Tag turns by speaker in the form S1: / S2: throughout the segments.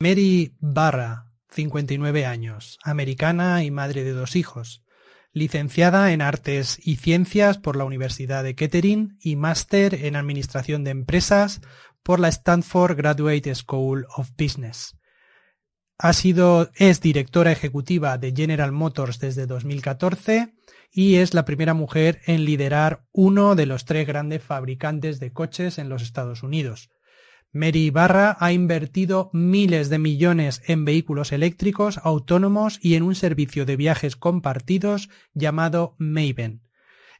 S1: Mary Barra, 59 años, americana y madre de dos hijos, licenciada en Artes y Ciencias por la Universidad de Kettering y máster en Administración de Empresas por la Stanford Graduate School of Business. Ha sido, es directora ejecutiva de General Motors desde 2014 y es la primera mujer en liderar uno de los tres grandes fabricantes de coches en los Estados Unidos, Mary Ibarra ha invertido miles de millones en vehículos eléctricos autónomos y en un servicio de viajes compartidos llamado Maven.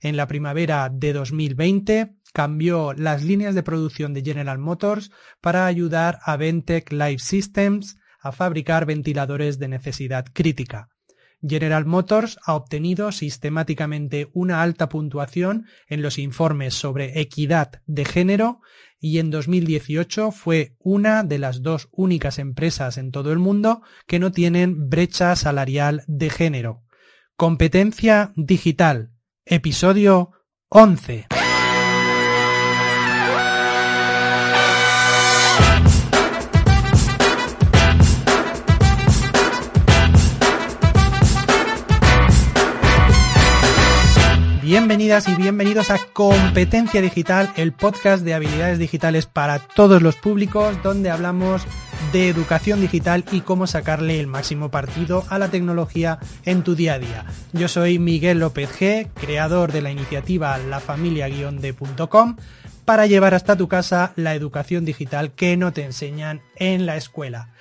S1: En la primavera de 2020 cambió las líneas de producción de General Motors para ayudar a Ventec Life Systems a fabricar ventiladores de necesidad crítica. General Motors ha obtenido sistemáticamente una alta puntuación en los informes sobre equidad de género y en 2018 fue una de las dos únicas empresas en todo el mundo que no tienen brecha salarial de género. Competencia digital. Episodio 11. Bienvenidas y bienvenidos a Competencia Digital, el podcast de habilidades digitales para todos los públicos, donde hablamos de educación digital y cómo sacarle el máximo partido a la tecnología en tu día a día. Yo soy Miguel López G, creador de la iniciativa lafamilia-de.com para llevar hasta tu casa la educación digital que no te enseñan en la escuela.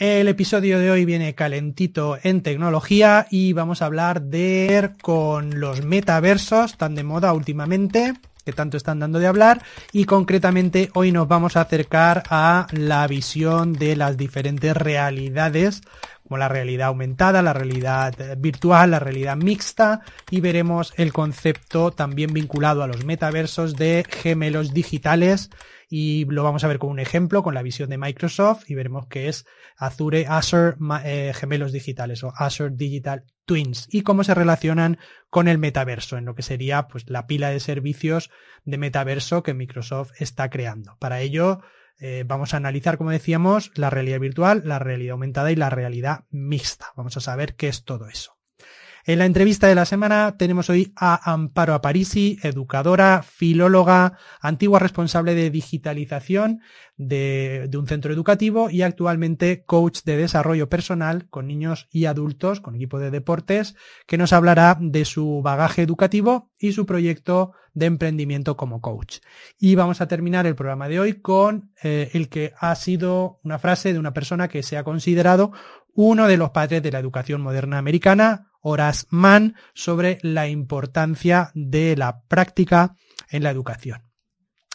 S1: El episodio de hoy viene calentito en tecnología y vamos a hablar de con los metaversos tan de moda últimamente que tanto están dando de hablar y concretamente hoy nos vamos a acercar a la visión de las diferentes realidades como la realidad aumentada, la realidad virtual, la realidad mixta y veremos el concepto también vinculado a los metaversos de gemelos digitales y lo vamos a ver con un ejemplo, con la visión de Microsoft y veremos que es Azure, Azure eh, gemelos digitales o Azure Digital Twins y cómo se relacionan con el metaverso, en lo que sería pues la pila de servicios de metaverso que Microsoft está creando. Para ello, eh, vamos a analizar, como decíamos, la realidad virtual, la realidad aumentada y la realidad mixta. Vamos a saber qué es todo eso. En la entrevista de la semana tenemos hoy a Amparo Aparisi, educadora, filóloga, antigua responsable de digitalización de, un centro educativo y actualmente coach de desarrollo personal con niños y adultos, con equipo de deportes, que nos hablará de su bagaje educativo y su proyecto de emprendimiento como coach. Y vamos a terminar el programa de hoy con eh, el que ha sido una frase de una persona que se ha considerado uno de los padres de la educación moderna americana, Horace Mann sobre la importancia de la práctica en la educación.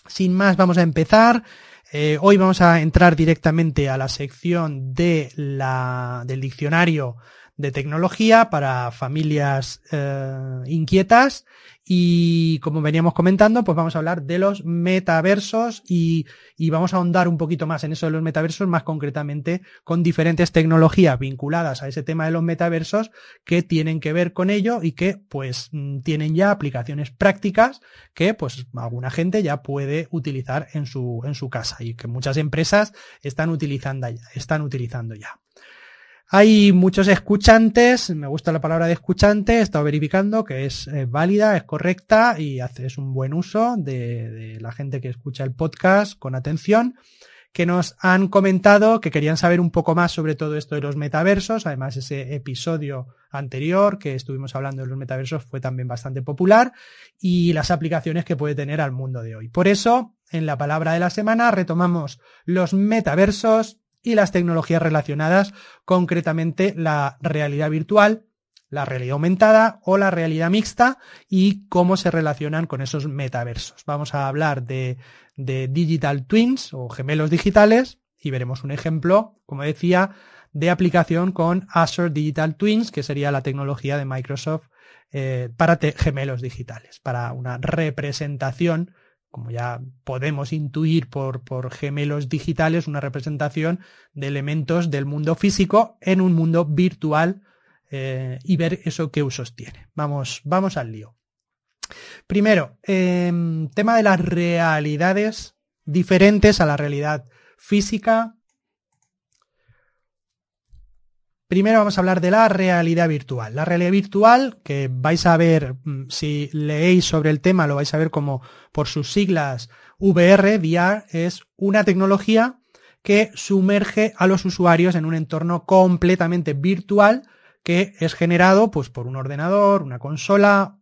S1: Sin más, vamos a empezar. Eh, hoy vamos a entrar directamente a la sección de la, del diccionario de tecnología para familias eh, inquietas y como veníamos comentando, pues vamos a hablar de los metaversos y, y, vamos a ahondar un poquito más en eso de los metaversos, más concretamente con diferentes tecnologías vinculadas a ese tema de los metaversos que tienen que ver con ello y que pues mm, tienen ya aplicaciones prácticas que pues alguna gente ya puede utilizar en su, en su casa y que muchas empresas están utilizando ya, están utilizando ya. Hay muchos escuchantes, me gusta la palabra de escuchante, he estado verificando que es eh, válida, es correcta y haces un buen uso de, de, la gente que escucha el podcast con atención, que nos han comentado que querían saber un poco más sobre todo esto de los metaversos. Además, ese episodio anterior que estuvimos hablando de los metaversos fue también bastante popular y las aplicaciones que puede tener al mundo de hoy. Por eso, en la palabra de la semana retomamos los metaversos y las tecnologías relacionadas, concretamente la realidad virtual, la realidad aumentada o la realidad mixta y cómo se relacionan con esos metaversos. Vamos a hablar de, de digital twins o gemelos digitales y veremos un ejemplo, como decía, de aplicación con Azure Digital Twins, que sería la tecnología de Microsoft eh, para gemelos digitales, para una representación como ya podemos intuir por, por, gemelos digitales, una representación de elementos del mundo físico en un mundo virtual eh, y ver eso qué usos tiene. Vamos, vamos al lío. Primero, em, tema de las realidades diferentes a la realidad física. Primero vamos a hablar de la realidad virtual. La realidad virtual, que vais a ver, mm, si leéis sobre el tema, lo vais a ver como por sus siglas VR, VR, es una tecnología que sumerge a los usuarios en un entorno completamente virtual que es generado pues, por un ordenador, una consola,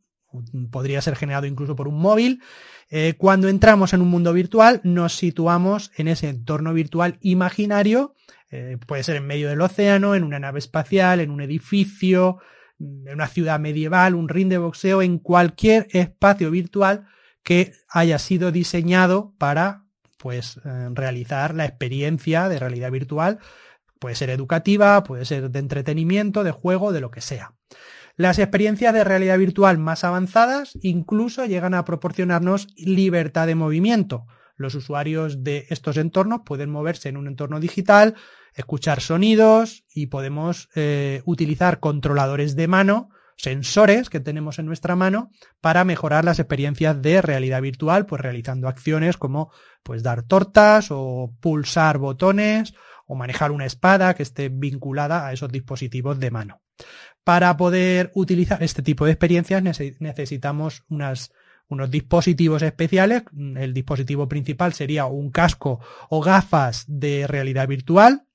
S1: podría ser generado incluso por un móvil. Eh, cuando entramos en un mundo virtual, nos situamos en ese entorno virtual imaginario eh, puede ser en medio del océano, en una nave espacial, en un edificio, mm, en una ciudad medieval, un ring de boxeo, en cualquier espacio virtual que haya sido diseñado para pues eh, realizar la experiencia de realidad virtual. Puede ser educativa, puede ser de entretenimiento, de juego, de lo que sea. Las experiencias de realidad virtual más avanzadas incluso llegan a proporcionarnos libertad de movimiento. Los usuarios de estos entornos pueden moverse en un entorno digital, escuchar sonidos y podemos eh, utilizar controladores de mano, sensores que tenemos en nuestra mano para mejorar las experiencias de realidad virtual, pues realizando acciones como pues dar tortas o pulsar botones o manejar una espada que esté vinculada a esos dispositivos de mano. Para poder utilizar este tipo de experiencias necesitamos unos dispositivos especiales. El dispositivo principal sería un casco o gafas de realidad virtual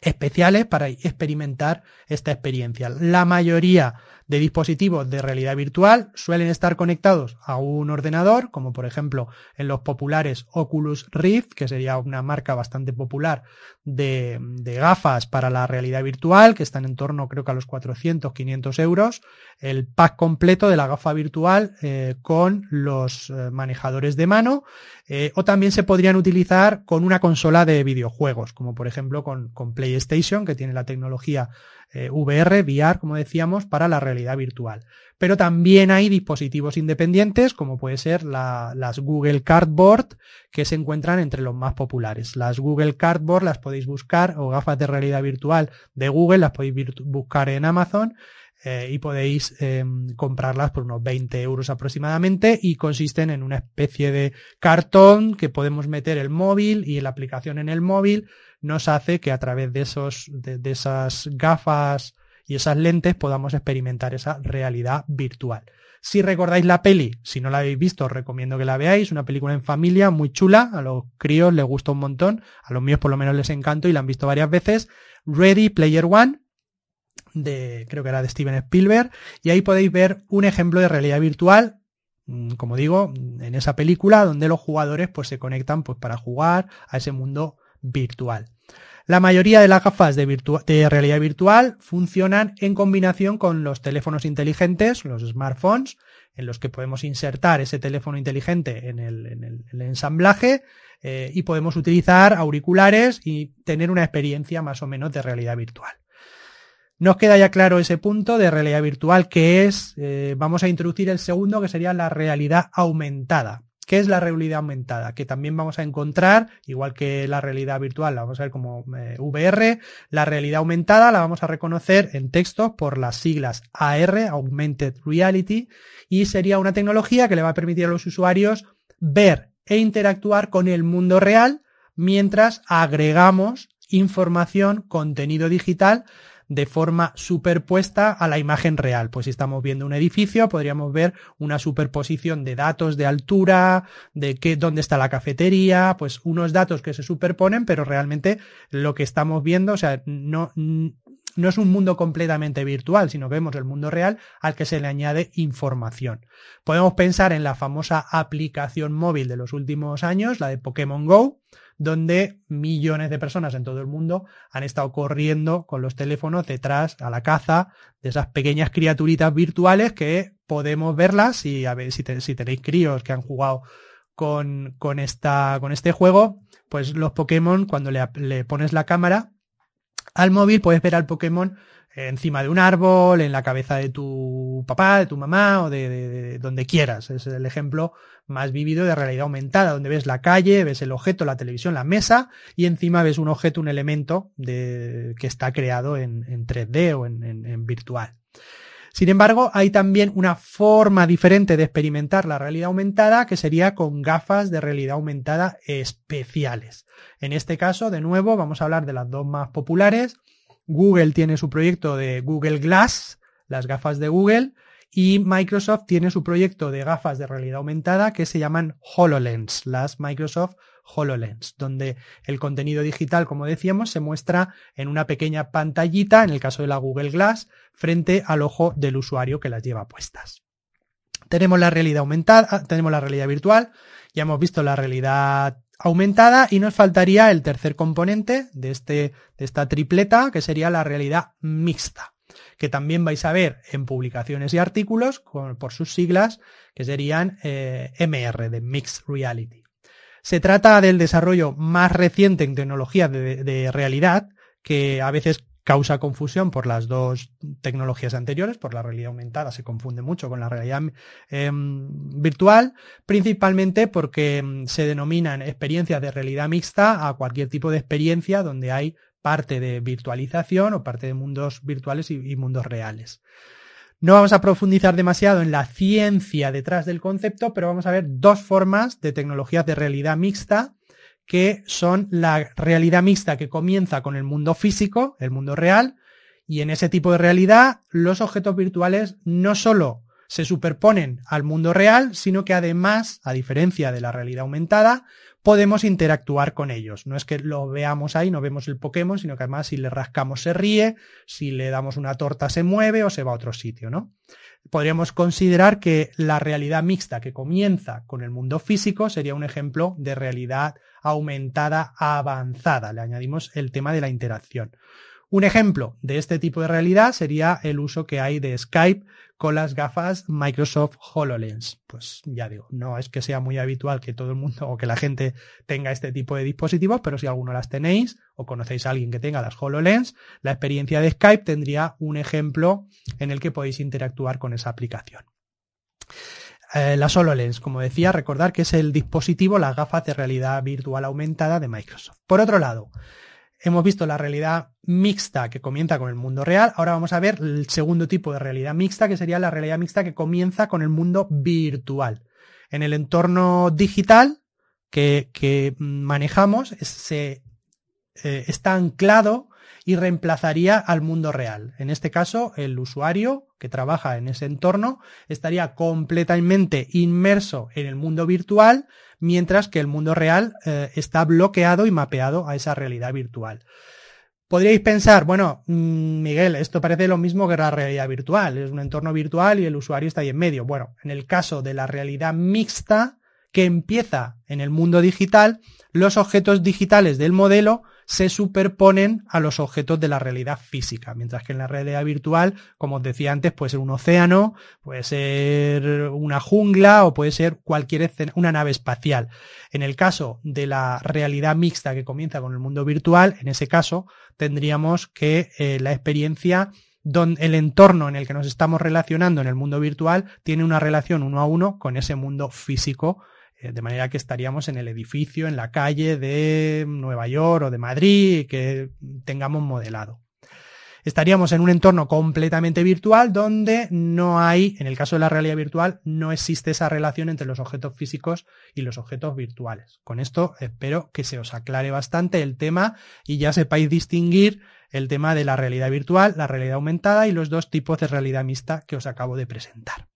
S1: especiales para experimentar esta experiencia. La mayoría de dispositivos de realidad virtual suelen estar conectados a un ordenador, como por ejemplo en los populares Oculus Rift, que sería una marca bastante popular de, gafas para la realidad virtual, que están en torno creo que a los 400, 500 euros, el pack completo de la gafa virtual eh, con los eh, manejadores de mano, eh, o también se podrían utilizar con una consola de videojuegos, como por ejemplo con, con PlayStation, que tiene la tecnología eh, VR, VR, como decíamos, para la realidad virtual. Pero también hay dispositivos independientes, como puede ser las Google Cardboard, que se encuentran entre los más populares. Las Google Cardboard las podéis buscar, o gafas de realidad virtual de Google, las podéis buscar en Amazon. Eh, y podéis em, comprarlas por unos 20 euros aproximadamente y consisten en una especie de cartón que podemos meter el móvil y la aplicación en el móvil nos hace que a través de, esos, de, esas gafas y esas lentes podamos experimentar esa realidad virtual. Si recordáis la peli, si no la habéis visto, os recomiendo que la veáis. Una película en familia muy chula. A los críos les gusta un montón. A los míos por lo menos les encanta y la han visto varias veces. Ready Player One, de, creo que era de Steven Spielberg. Y ahí podéis ver un ejemplo de realidad virtual. Mm, como digo, en esa película donde los jugadores pues se conectan pues para jugar a ese mundo virtual. La mayoría de las gafas de, realidad virtual funcionan en combinación con los teléfonos inteligentes, los smartphones, en los que podemos insertar ese teléfono inteligente en el, ensamblaje eh, y podemos utilizar auriculares y tener una experiencia más o menos de realidad virtual. Nos queda ya claro ese punto de realidad virtual que es, eh, vamos a introducir el segundo que sería la realidad aumentada. ¿Qué es la realidad aumentada? Que también vamos a encontrar, igual que la realidad virtual, la vamos a ver como eh, VR, la realidad aumentada la vamos a reconocer en textos por las siglas AR, Augmented Reality, y sería una tecnología que le va a permitir a los usuarios ver e interactuar con el mundo real mientras agregamos información, contenido digital de forma superpuesta a la imagen real. Pues si estamos viendo un edificio, podríamos ver una superposición de datos de altura, de qué, dónde está la cafetería, pues unos datos que se superponen, pero realmente lo que estamos viendo, o sea, no, no es un mundo completamente virtual, sino que vemos el mundo real al que se le añade información. Podemos pensar en la famosa aplicación móvil de los últimos años, la de Pokémon Go, donde millones de personas en todo el mundo han estado corriendo con los teléfonos detrás a la caza de esas pequeñas criaturitas virtuales que podemos verlas y a ver si, tenéis críos que han jugado con, con, esta, con este juego, pues los Pokémon cuando le pones la cámara al móvil puedes ver al Pokémon encima de un árbol, en la cabeza de tu papá, de tu mamá o de, donde quieras. Es el ejemplo más vívido de realidad aumentada, donde ves la calle, ves el objeto, la televisión, la mesa y encima ves un objeto, un elemento de, que está creado en, 3D o en virtual. Sin embargo, hay también una forma diferente de experimentar la realidad aumentada que sería con gafas de realidad aumentada especiales. En este caso, de nuevo, vamos a hablar de las dos más populares, Google tiene su proyecto de Google Glass, las gafas de Google, y Microsoft tiene su proyecto de gafas de realidad aumentada que se llaman HoloLens, las Microsoft HoloLens, donde el contenido digital, como decíamos, se muestra en una pequeña pantallita, en el caso de la Google Glass, frente al ojo del usuario que las lleva puestas. Tenemos la realidad aumentada, tenemos la realidad virtual, ya hemos visto la realidad aumentada y nos faltaría el tercer componente de, este, de esta tripleta, que sería la realidad mixta que también vais a ver en publicaciones y artículos por sus siglas, que serían eh, MR, de Mixed Reality. Se trata del desarrollo más reciente en tecnología de, realidad, que a veces causa confusión por las dos tecnologías anteriores, por la realidad aumentada se confunde mucho con la realidad em, virtual, principalmente porque em, se denominan experiencias de realidad mixta a cualquier tipo de experiencia donde hay parte de virtualización o parte de mundos virtuales y, mundos reales. No vamos a profundizar demasiado en la ciencia detrás del concepto, pero vamos a ver dos formas de tecnologías de realidad mixta que son la realidad mixta que comienza con el mundo físico, el mundo real, y en ese tipo de realidad los objetos virtuales no solo se superponen al mundo real, sino que además, a diferencia de la realidad aumentada, podemos interactuar con ellos. No es que lo veamos ahí, no vemos el Pokémon, sino que además si le rascamos se ríe, si le damos una torta se mueve o se va a otro sitio, ¿no? Podríamos considerar que la realidad mixta que comienza con el mundo físico sería un ejemplo de realidad aumentada avanzada. Le añadimos el tema de la interacción. Un ejemplo de este tipo de realidad sería el uso que hay de Skype con las gafas Microsoft HoloLens. Pues ya digo, no es que sea muy habitual que todo el mundo o que la gente tenga este tipo de dispositivos, pero si alguno las tenéis o conocéis a alguien que tenga las HoloLens, la experiencia de Skype tendría un ejemplo en el que podéis interactuar con esa aplicación. Eh, las HoloLens, como decía, recordar que es el dispositivo, las gafas de realidad virtual aumentada de Microsoft. Por otro lado, Hemos visto la realidad mixta que comienza con el mundo real. Ahora vamos a ver el segundo tipo de realidad mixta, que sería la realidad mixta que comienza con el mundo virtual. En el entorno digital que, manejamos se, eh, está anclado y reemplazaría al mundo real. En este caso, el usuario que trabaja en ese entorno estaría completamente inmerso en el mundo virtual, mientras que el mundo real eh, está bloqueado y mapeado a esa realidad virtual. Podríais pensar, bueno, mm, Miguel, esto parece lo mismo que la realidad virtual, es un entorno virtual y el usuario está ahí en medio. Bueno, en el caso de la realidad mixta, que empieza en el mundo digital, los objetos digitales del modelo se superponen a los objetos de la realidad física, mientras que en la realidad virtual, como os decía antes, puede ser un océano, puede ser una jungla o puede ser cualquier escena, una nave espacial. En el caso de la realidad mixta que comienza con el mundo virtual, en ese caso tendríamos que eh, la experiencia donde el entorno en el que nos estamos relacionando en el mundo virtual tiene una relación uno a uno con ese mundo físico de manera que estaríamos en el edificio, en la calle de Nueva York o de Madrid que tengamos modelado. Estaríamos en un entorno completamente virtual donde no hay, en el caso de la realidad virtual, no existe esa relación entre los objetos físicos y los objetos virtuales. Con esto espero que se os aclare bastante el tema y ya sepáis distinguir el tema de la realidad virtual, la realidad aumentada y los dos tipos de realidad mixta que os acabo de presentar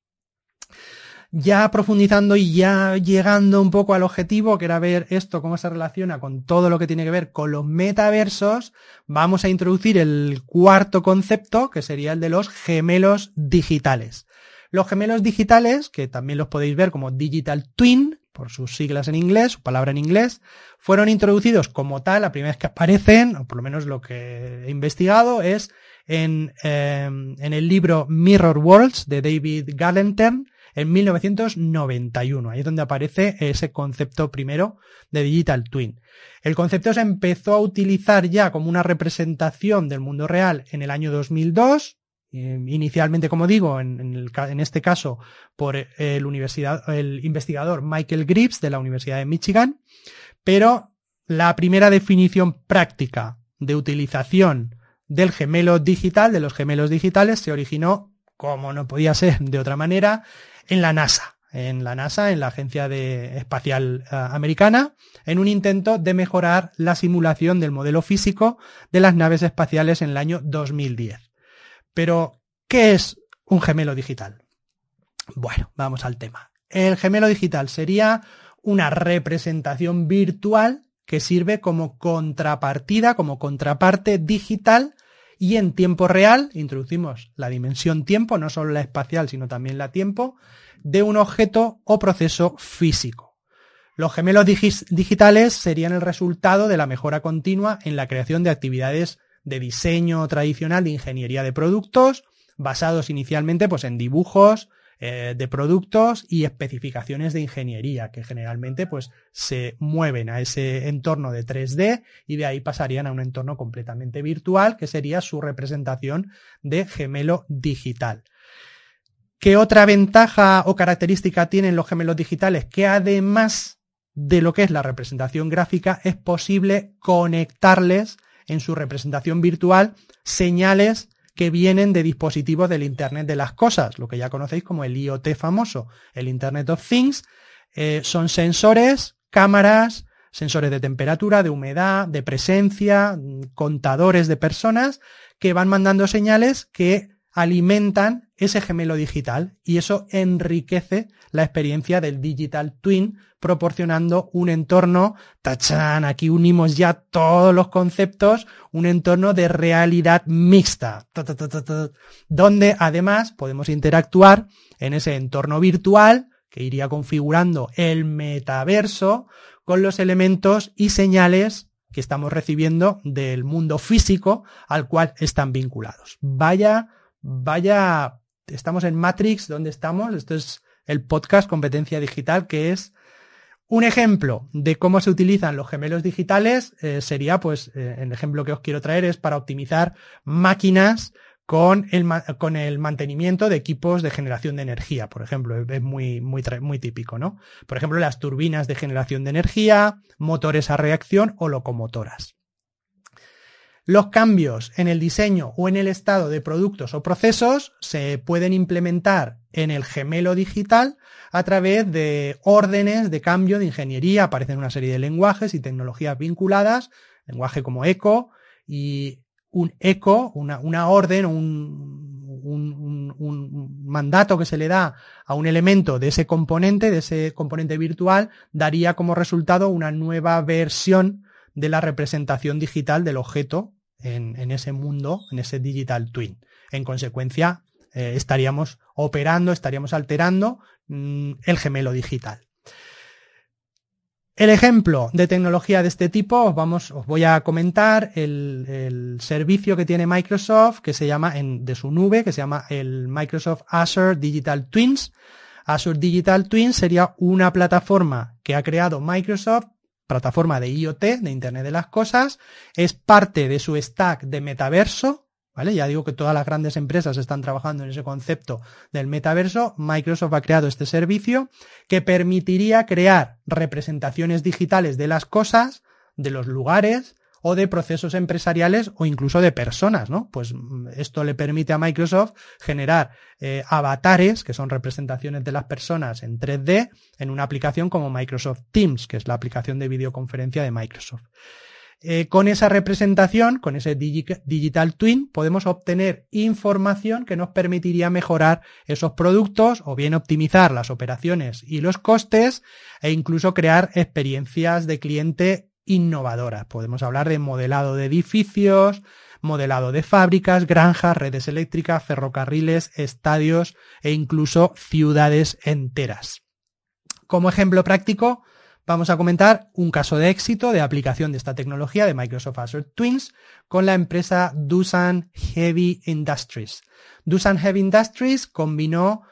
S1: ya profundizando y ya llegando un poco al objetivo, que era ver esto, cómo se relaciona con todo lo que tiene que ver con los metaversos, vamos a introducir el cuarto concepto, que sería el de los gemelos digitales. Los gemelos digitales, que también los podéis ver como Digital Twin, por sus siglas en inglés, su palabra en inglés, fueron introducidos como tal, la primera vez que aparecen, o por lo menos lo que he investigado, es en, eh, el libro Mirror Worlds de David Gallentern, en 1991. Ahí es donde aparece ese concepto primero de Digital Twin. El concepto se empezó a utilizar ya como una representación del mundo real en el año 2002, eh, inicialmente, como digo, en, este caso por el, universidad, el investigador Michael Grips de la Universidad de Michigan, pero la primera definición práctica de utilización del gemelo digital, de los gemelos digitales, se originó, como no podía ser de otra manera, en la NASA. en la NASA, en la Agencia de Espacial eh, Americana, en un intento de mejorar la simulación del modelo físico de las naves espaciales en el año 2010. Pero, ¿qué es un gemelo digital? Bueno, vamos al tema. El gemelo digital sería una representación virtual que sirve como contrapartida, como contraparte digital y en tiempo real, introducimos la dimensión tiempo, no solo la espacial, sino también la tiempo, de un objeto o proceso físico. Los gemelos digitales serían el resultado de la mejora continua en la creación de actividades de diseño tradicional de ingeniería de productos, basados inicialmente pues, en dibujos eh, de productos y especificaciones de ingeniería, que generalmente pues, se mueven a ese entorno de 3D y de ahí pasarían a un entorno completamente virtual, que sería su representación de gemelo digital. ¿Qué otra ventaja o característica tienen los gemelos digitales? Que además de lo que es la representación gráfica, es posible conectarles en su representación virtual señales que vienen de dispositivos del Internet de las Cosas, lo que ya conocéis como el IoT famoso, el Internet of Things. Eh, son sensores, cámaras, sensores de temperatura, de humedad, de presencia, contadores de personas que van mandando señales que alimentan ese gemelo digital y eso enriquece la experiencia del digital twin proporcionando un entorno, tachan, aquí unimos ya todos los conceptos, un entorno de realidad mixta, donde además podemos interactuar en ese entorno virtual que iría configurando el metaverso con los elementos y señales que estamos recibiendo del mundo físico al cual están vinculados. Vaya vaya, estamos en Matrix, ¿dónde estamos? Esto es el podcast Competencia Digital, que es un ejemplo de cómo se utilizan los gemelos digitales. Eh, sería, pues, eh, el ejemplo que os quiero traer es para optimizar máquinas con el, mantenimiento de equipos de generación de energía, por ejemplo, es muy, muy típico, ¿no? Por ejemplo, las turbinas de generación de energía, motores a reacción o locomotoras. Los cambios en el diseño o en el estado de productos o procesos se pueden implementar en el gemelo digital a través de órdenes de cambio de ingeniería. Aparecen una serie de lenguajes y tecnologías vinculadas, lenguaje como eco y un eco, una, orden, un, un, mandato que se le da a un elemento de ese componente, de ese componente virtual, daría como resultado una nueva versión de la representación digital del objeto en, ese mundo, en ese digital twin. En consecuencia, eh, estaríamos operando, estaríamos alterando mm, el gemelo digital. El ejemplo de tecnología de este tipo, os, vamos, os voy a comentar el, servicio que tiene Microsoft, que se llama, en, de su nube, que se llama el Microsoft Azure Digital Twins. Azure Digital Twins sería una plataforma que ha creado Microsoft plataforma de IoT, de Internet de las Cosas, es parte de su stack de metaverso, ¿vale? Ya digo que todas las grandes empresas están trabajando en ese concepto del metaverso. Microsoft ha creado este servicio que permitiría crear representaciones digitales de las cosas, de los lugares, o de procesos empresariales o incluso de personas, ¿no? Pues mm, esto le permite a Microsoft generar eh, avatares, que son representaciones de las personas en 3D, en una aplicación como Microsoft Teams, que es la aplicación de videoconferencia de Microsoft. Eh, con esa representación, con ese digital twin, podemos obtener información que nos permitiría mejorar esos productos o bien optimizar las operaciones y los costes e incluso crear experiencias de cliente innovadoras. Podemos hablar de modelado de edificios, modelado de fábricas, granjas, redes eléctricas, ferrocarriles, estadios e incluso ciudades enteras. Como ejemplo práctico, vamos a comentar un caso de éxito de aplicación de esta tecnología de Microsoft Azure Twins con la empresa Doosan Heavy Industries. Doosan Heavy Industries combinó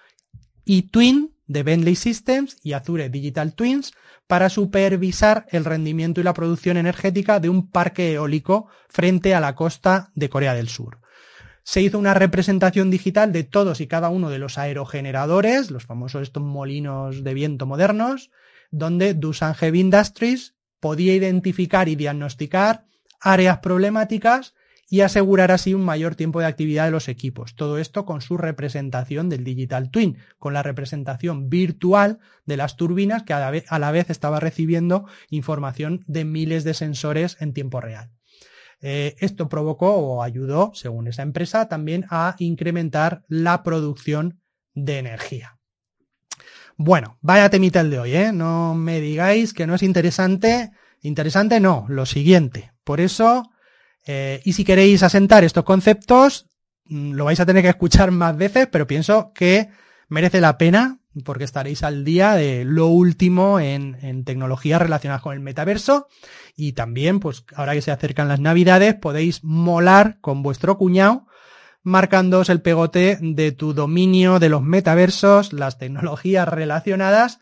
S1: eTwin de Bentley Systems y Azure Digital Twins para supervisar el rendimiento y la producción energética de un parque eólico frente a la costa de Corea del Sur. Se hizo una representación digital de todos y cada uno de los aerogeneradores, los famosos estos molinos de viento modernos, donde Doosan Heavy Industries podía identificar y diagnosticar áreas problemáticas y asegurar así un mayor tiempo de actividad de los equipos. Todo esto con su representación del Digital Twin, con la representación virtual de las turbinas que a la vez, estaba recibiendo información de miles de sensores en tiempo real. Eh, esto provocó o ayudó, según esa empresa, también a incrementar la producción de energía. Bueno, vaya temita el de hoy, ¿eh? No me digáis que no es interesante. Interesante no, lo siguiente. Por eso, eh, y si queréis asentar estos conceptos, mm, lo vais a tener que escuchar más veces, pero pienso que merece la pena porque estaréis al día de lo último en, en tecnologías relacionadas con el metaverso. Y también, pues ahora que se acercan las navidades, podéis molar con vuestro cuñado marcándoos el pegote de tu dominio de los metaversos, las tecnologías relacionadas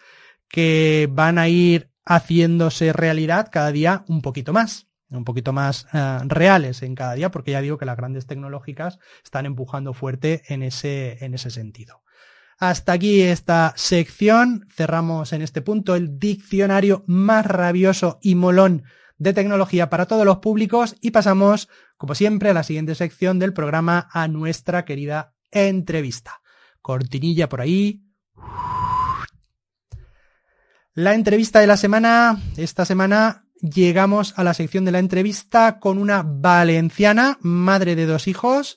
S1: que van a ir haciéndose realidad cada día un poquito más, un poquito más eh, reales en cada día, porque ya digo que las grandes tecnológicas están empujando fuerte en ese, en ese sentido. Hasta aquí esta sección. Cerramos en este punto el diccionario más rabioso y molón de tecnología para todos los públicos y pasamos, como siempre, a la siguiente sección del programa, a nuestra querida entrevista. Cortinilla por ahí. La entrevista de la semana, esta semana llegamos a la sección de la entrevista con una valenciana, madre de dos hijos,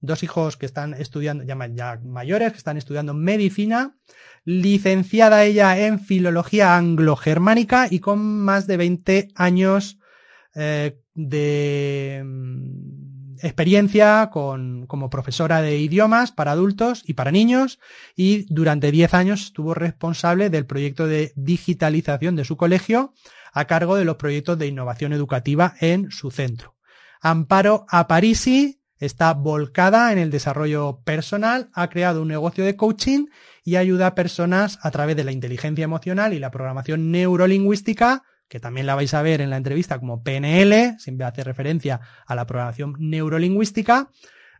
S1: dos hijos que están estudiando, ya, ya mayores, que están estudiando medicina, licenciada ella en filología anglo-germánica y con más de 20 años eh, de mm, experiencia con, como profesora de idiomas para adultos y para niños y durante 10 años estuvo responsable del proyecto de digitalización de su colegio a cargo de los proyectos de innovación educativa en su centro. Amparo Aparisi está volcada en el desarrollo personal, ha creado un negocio de coaching y ayuda a personas a través de la inteligencia emocional y la programación neurolingüística, que también la vais a ver en la entrevista como PNL, siempre hace referencia a la programación neurolingüística,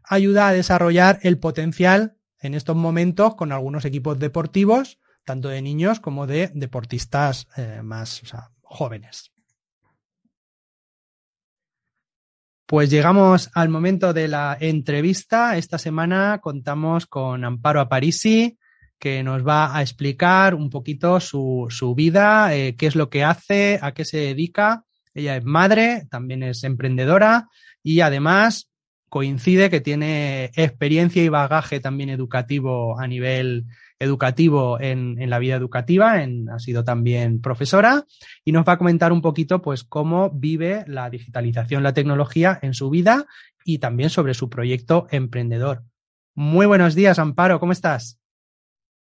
S1: ayuda a desarrollar el potencial en estos momentos con algunos equipos deportivos, tanto de niños como de deportistas eh, más jóvenes. Pues llegamos al momento de la entrevista. Esta semana contamos con Amparo Aparisi, que nos va a explicar un poquito su, su vida, eh, qué es lo que hace, a qué se dedica. Ella es madre, también es emprendedora y además coincide que tiene experiencia y bagaje también educativo a nivel educativo en, en la vida educativa, ha sido también profesora y nos va a comentar un poquito pues cómo vive la digitalización, la tecnología en su vida y también sobre su proyecto emprendedor. Muy buenos días, Amparo, ¿cómo estás?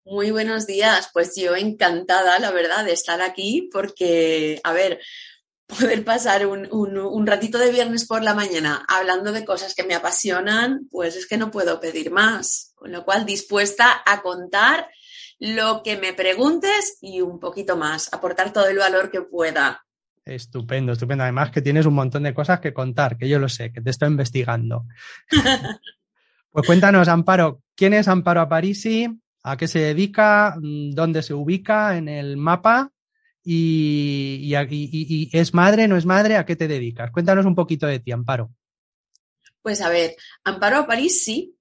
S2: Muy buenos días, pues yo encantada, la verdad, de estar aquí porque, a ver, poder pasar un, un, un, ratito de viernes por la mañana hablando de cosas que me apasionan, pues es que no puedo pedir más. Con lo cual, dispuesta a contar lo que me preguntes y un poquito más, aportar todo el valor que pueda.
S1: Estupendo, estupendo. Además que tienes un montón de cosas que contar, que yo lo sé, que te estoy investigando. pues cuéntanos, Amparo, ¿quién es Amparo Aparisi? ¿A qué se dedica? ¿Dónde se ubica en el mapa? Y, y, y, y, es madre, no es madre, ¿a qué te dedicas? Cuéntanos un poquito de ti, Amparo.
S2: Pues a ver, Amparo Parisi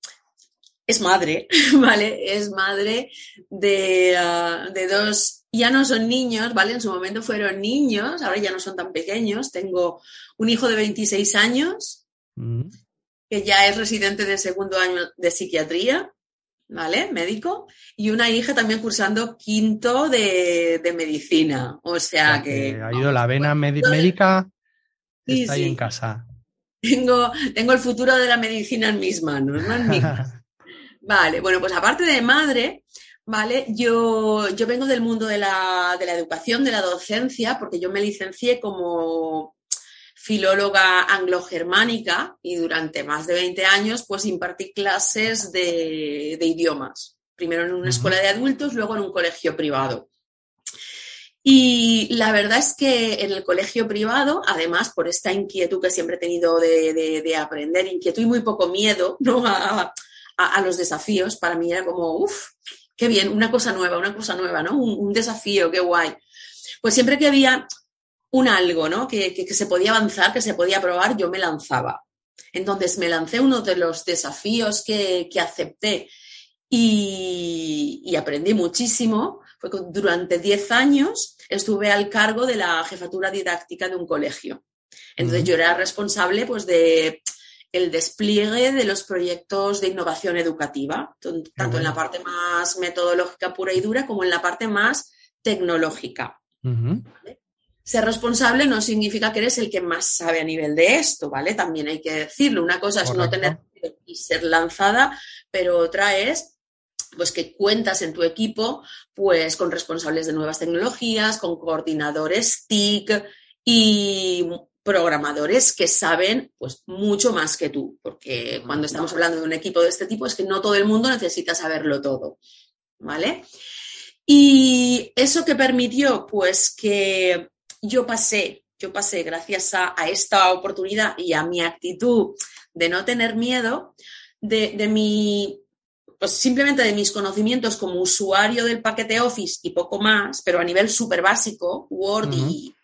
S2: es madre, ¿vale? Es madre de, uh, de, dos, ya no son niños, ¿vale? En su momento fueron niños, ahora ya no son tan pequeños. Tengo un hijo de 26 años, mm. que ya es residente de segundo año de psiquiatría, ¿vale? Médico, y una hija también cursando quinto de, de medicina. O sea, que.
S1: Ha ido la vena médica, sí, está ahí sí. en casa.
S2: Tengo, tengo el futuro de la medicina en mis manos, no en. Vale, bueno, pues aparte de madre, ¿vale? Yo, yo vengo del mundo de la, de la educación, de la docencia, porque yo me licencié como filóloga anglo-germánica y durante más de 20 años pues impartí clases de, de idiomas, primero en una escuela de adultos, luego en un colegio privado. Y la verdad es que en el colegio privado, además por esta inquietud que siempre he tenido de, de, de aprender, inquietud y muy poco miedo ¿no? a, a, a, los desafíos, para mí era como, uff, qué bien, una cosa nueva, una cosa nueva, ¿no? Un, un desafío, qué guay. Pues siempre que había un algo, ¿no? Que, que, que, se podía avanzar, que se podía probar, yo me lanzaba. Entonces me lancé uno de los desafíos que, acepté y, aprendí muchísimo. Fue que durante 10 años estuve al cargo de la jefatura didáctica de un colegio. Entonces yo era responsable pues de el despliegue de los proyectos de innovación educativa, tanto en la parte más metodológica pura y dura como en la parte más tecnológica. Ser responsable no significa que eres el que más sabe a nivel de esto, ¿vale? También hay que decirlo. Una cosa es no tener y ser lanzada, pero otra es pues que cuentas en tu equipo pues con responsables de nuevas tecnologías, con coordinadores TIC y programadores que saben pues mucho más que tú, porque cuando estamos hablando de un equipo de este tipo es que no todo el mundo necesita saberlo todo, ¿vale? Y eso que permitió pues que yo pasé, yo pasé gracias a, esta oportunidad y a mi actitud de no tener miedo, de, de mi pues simplemente de mis conocimientos como usuario del paquete Office y poco más, pero a nivel súper básico, Word y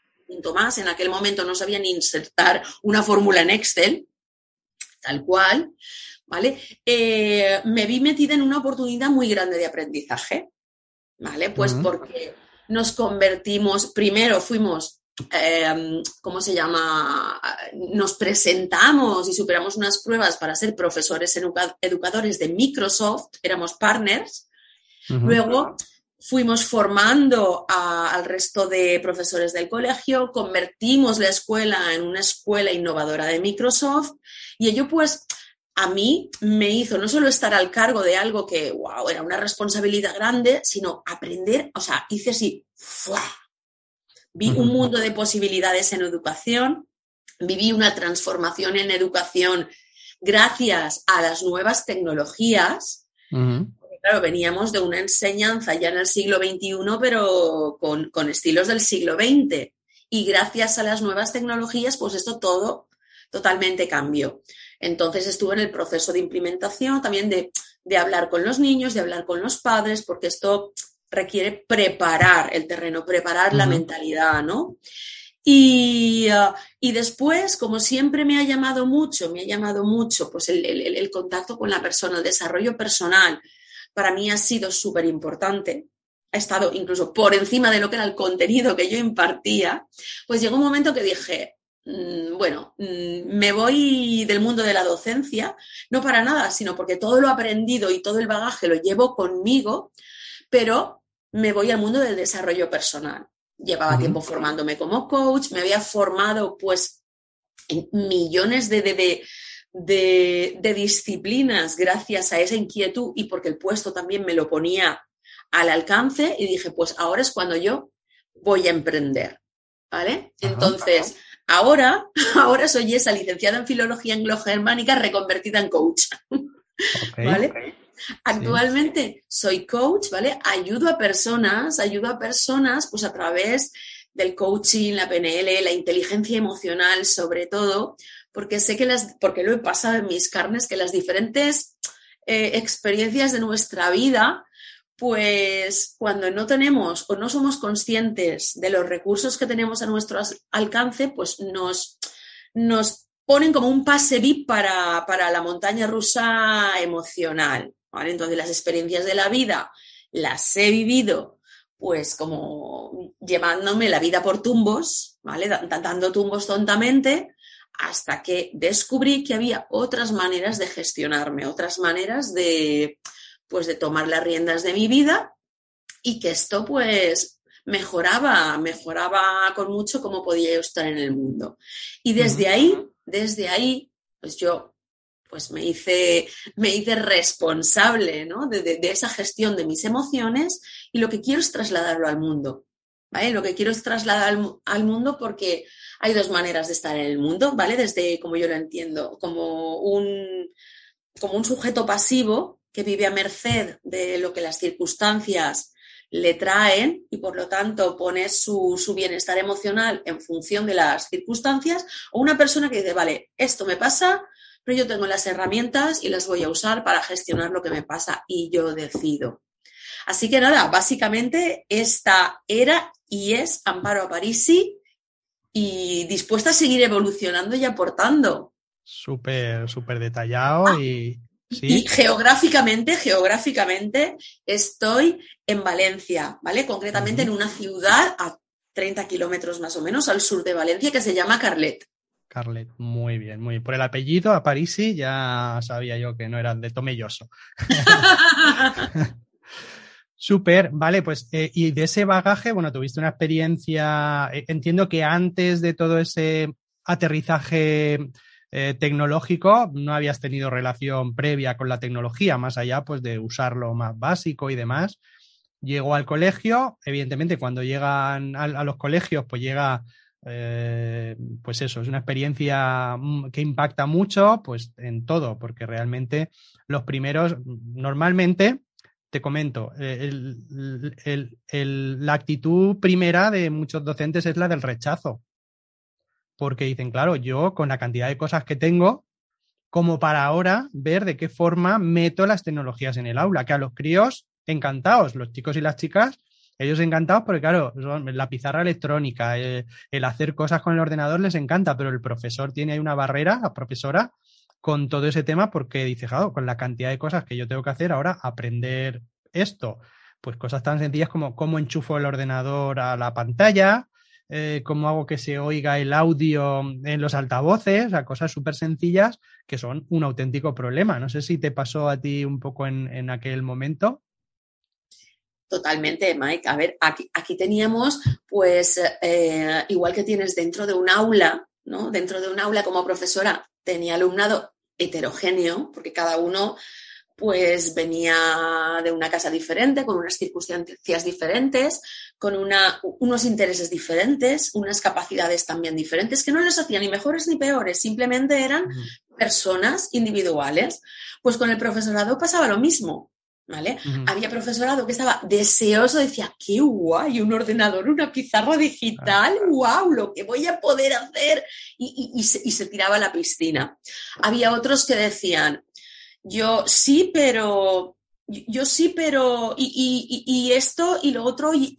S2: más. En aquel momento no sabían insertar una fórmula en Excel, tal cual, ¿vale? Eh, me vi metida en una oportunidad muy grande de aprendizaje, ¿vale? Pues porque nos convertimos, primero fuimos em, ¿cómo se llama? Nos presentamos y superamos unas pruebas para ser profesores educadores de Microsoft, éramos partners. Luego fuimos formando al resto de profesores del colegio, convertimos la escuela en una escuela innovadora de Microsoft y ello pues a mí me hizo no solo estar al cargo de algo que, wow, era una responsabilidad grande, sino aprender, o sea, hice así, vi un mundo de posibilidades en educación, viví una transformación en educación gracias a las nuevas tecnologías claro, veníamos de una enseñanza ya en el siglo XXI, pero con, estilos del siglo XX. Y gracias a las nuevas tecnologías, pues esto todo totalmente cambió. Entonces estuve en el proceso de implementación también de, hablar con los niños, de hablar con los padres, porque esto requiere preparar el terreno, preparar la mentalidad, ¿no? Y, uh, y, después, como siempre me ha llamado mucho, me ha llamado mucho pues el, el, contacto con la persona, el desarrollo personal, para mí ha sido súper importante, ha estado incluso por encima de lo que era el contenido que yo impartía, pues llegó un momento que dije, bueno, mm, me voy del mundo de la docencia, no para nada, sino porque todo lo aprendido y todo el bagaje lo llevo conmigo, pero me voy al mundo del desarrollo personal. Llevaba tiempo formándome como coach, me había formado pues en millones de, de, de, disciplinas gracias a esa inquietud y porque el puesto también me lo ponía al alcance y dije, pues ahora es cuando yo voy a emprender, ¿vale? Entonces, ahora, ahora soy esa licenciada en filología anglo-germánica reconvertida en coach, ¿vale? Actualmente soy coach, ¿vale? Ayudo a personas, ayudo a personas pues a través del coaching, la PNL, la inteligencia emocional sobre todo, porque sé que las, porque lo he pasado en mis carnes, que las diferentes eh, experiencias de nuestra vida, pues cuando no tenemos o no somos conscientes de los recursos que tenemos a nuestro alcance, pues nos, nos ponen como un pase VIP para, para la montaña rusa emocional. ¿vale? Entonces las experiencias de la vida las he vivido pues como llevándome la vida por tumbos, ¿vale? Dando tumbos tontamente, hasta que descubrí que había otras maneras de gestionarme, otras maneras de, pues, de tomar las riendas de mi vida y que esto, pues, mejoraba, mejoraba con mucho cómo podía yo estar en el mundo. Y desde ahí, desde ahí, pues yo pues me hice, me hice responsable ¿no? de, esa gestión de mis emociones y lo que quiero es trasladarlo al mundo. ¿vale? Lo que quiero es trasladar al mundo porque hay dos maneras de estar en el mundo, ¿vale? Desde, como yo lo entiendo, como un, como un sujeto pasivo que vive a merced de lo que las circunstancias le traen y por lo tanto pone su, su, bienestar emocional en función de las circunstancias, o una persona que dice, vale, esto me pasa, pero yo tengo las herramientas y las voy a usar para gestionar lo que me pasa y yo decido. Así que nada, básicamente esta era y es Amparo Parisi y dispuesta a seguir evolucionando y aportando.
S1: Súper, súper detallado ah, y,
S2: y geográficamente, geográficamente estoy en Valencia, ¿vale? Concretamente en una ciudad a 30 kilómetros más o menos al sur de Valencia que se llama Carlet.
S1: Carlet, muy bien, muy bien. Por el apellido, a Parisi, ya sabía yo que no eran de Tomelloso. Súper, vale, pues eh, y de ese bagaje, bueno, tuviste una experiencia, eh, entiendo que antes de todo ese aterrizaje eh, tecnológico no habías tenido relación previa con la tecnología, más allá pues de usarlo más básico y demás. Llegó al colegio, evidentemente cuando llegan a, los colegios pues llega, eh, pues eso, es una experiencia mm, que impacta mucho pues en todo, porque realmente los primeros, normalmente, te comento, la actitud primera de muchos docentes es la del rechazo porque dicen, claro, yo con la cantidad de cosas que tengo, como para ahora ver de qué forma meto las tecnologías en el aula, que a los críos encantados, los chicos y las chicas, ellos encantados porque, claro, la pizarra electrónica, el, el, hacer cosas con el ordenador les encanta, pero el profesor tiene ahí una barrera, la profesora, con todo ese tema porque dice, claro, con la cantidad de cosas que yo tengo que hacer ahora, aprender esto, pues cosas tan sencillas como cómo enchufo el ordenador a la pantalla, eh, cómo hago que se oiga el audio en los altavoces, o sea, cosas súper sencillas que son un auténtico problema. No sé si te pasó a ti un poco en, aquel momento.
S2: Totalmente, Mike. A ver, aquí, aquí teníamos, pues, eh, igual que tienes dentro de un aula, ¿no? Dentro de un aula como profesora tenía alumnado heterogéneo, porque cada uno pues venía de una casa diferente, con unas circunstancias diferentes, con unos intereses diferentes, unas capacidades también diferentes, que no les hacían ni mejores ni peores, simplemente eran personas individuales. Pues con el profesorado pasaba lo mismo. ¿Vale? Había profesorado que estaba deseoso, decía, qué guay, un ordenador, una pizarra digital, wow, lo que voy a poder hacer, y, se, y se tiraba a la piscina. Había otros que decían, yo sí, pero yo sí, pero y, esto y lo otro y,